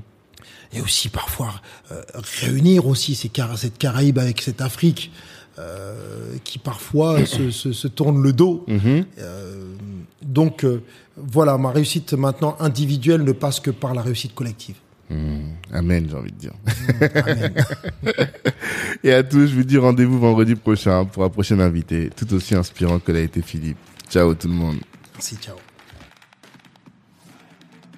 et aussi parfois euh, réunir aussi ces Cara- cette Caraïbe avec cette Afrique euh, qui parfois se, se, se tourne le dos. Mhm. Euh, donc euh, voilà, ma réussite maintenant individuelle ne passe que par la réussite collective. Mhm. Amen, j'ai envie de dire. Amen. [laughs] Et à tous, je vous dis rendez-vous vendredi prochain pour un prochain invité, tout aussi inspirant que l'a été Philippe. Ciao tout le monde. Merci, ciao.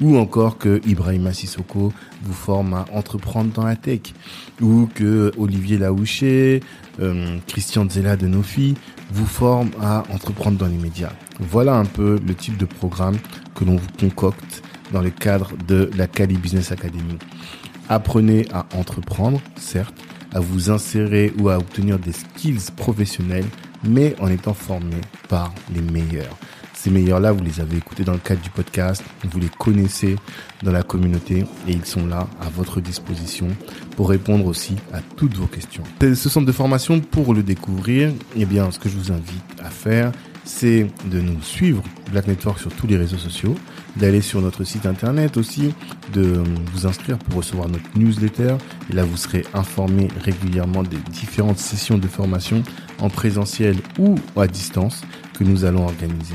Ou encore que Ibrahima Sissoko vous forme à entreprendre dans la tech. Ou que Olivier Laouché, euh, Christian Zella de Nofi vous forme à entreprendre dans les médias. Voilà un peu le type de programme que l'on vous concocte dans le cadre de la Cali Business Academy. Apprenez à entreprendre, certes, à vous insérer ou à obtenir des skills professionnels, mais en étant formé par les meilleurs. Ces meilleurs-là, vous les avez écoutés dans le cadre du podcast, vous les connaissez dans la communauté et ils sont là à votre disposition pour répondre aussi à toutes vos questions. Ce centre de formation, pour le découvrir, eh bien, ce que je vous invite à faire, c'est de nous suivre, Black Network, sur tous les réseaux sociaux, d'aller sur notre site internet aussi, de vous inscrire pour recevoir notre newsletter. Et là, vous serez informé régulièrement des différentes sessions de formation en présentiel ou à distance que nous allons organiser.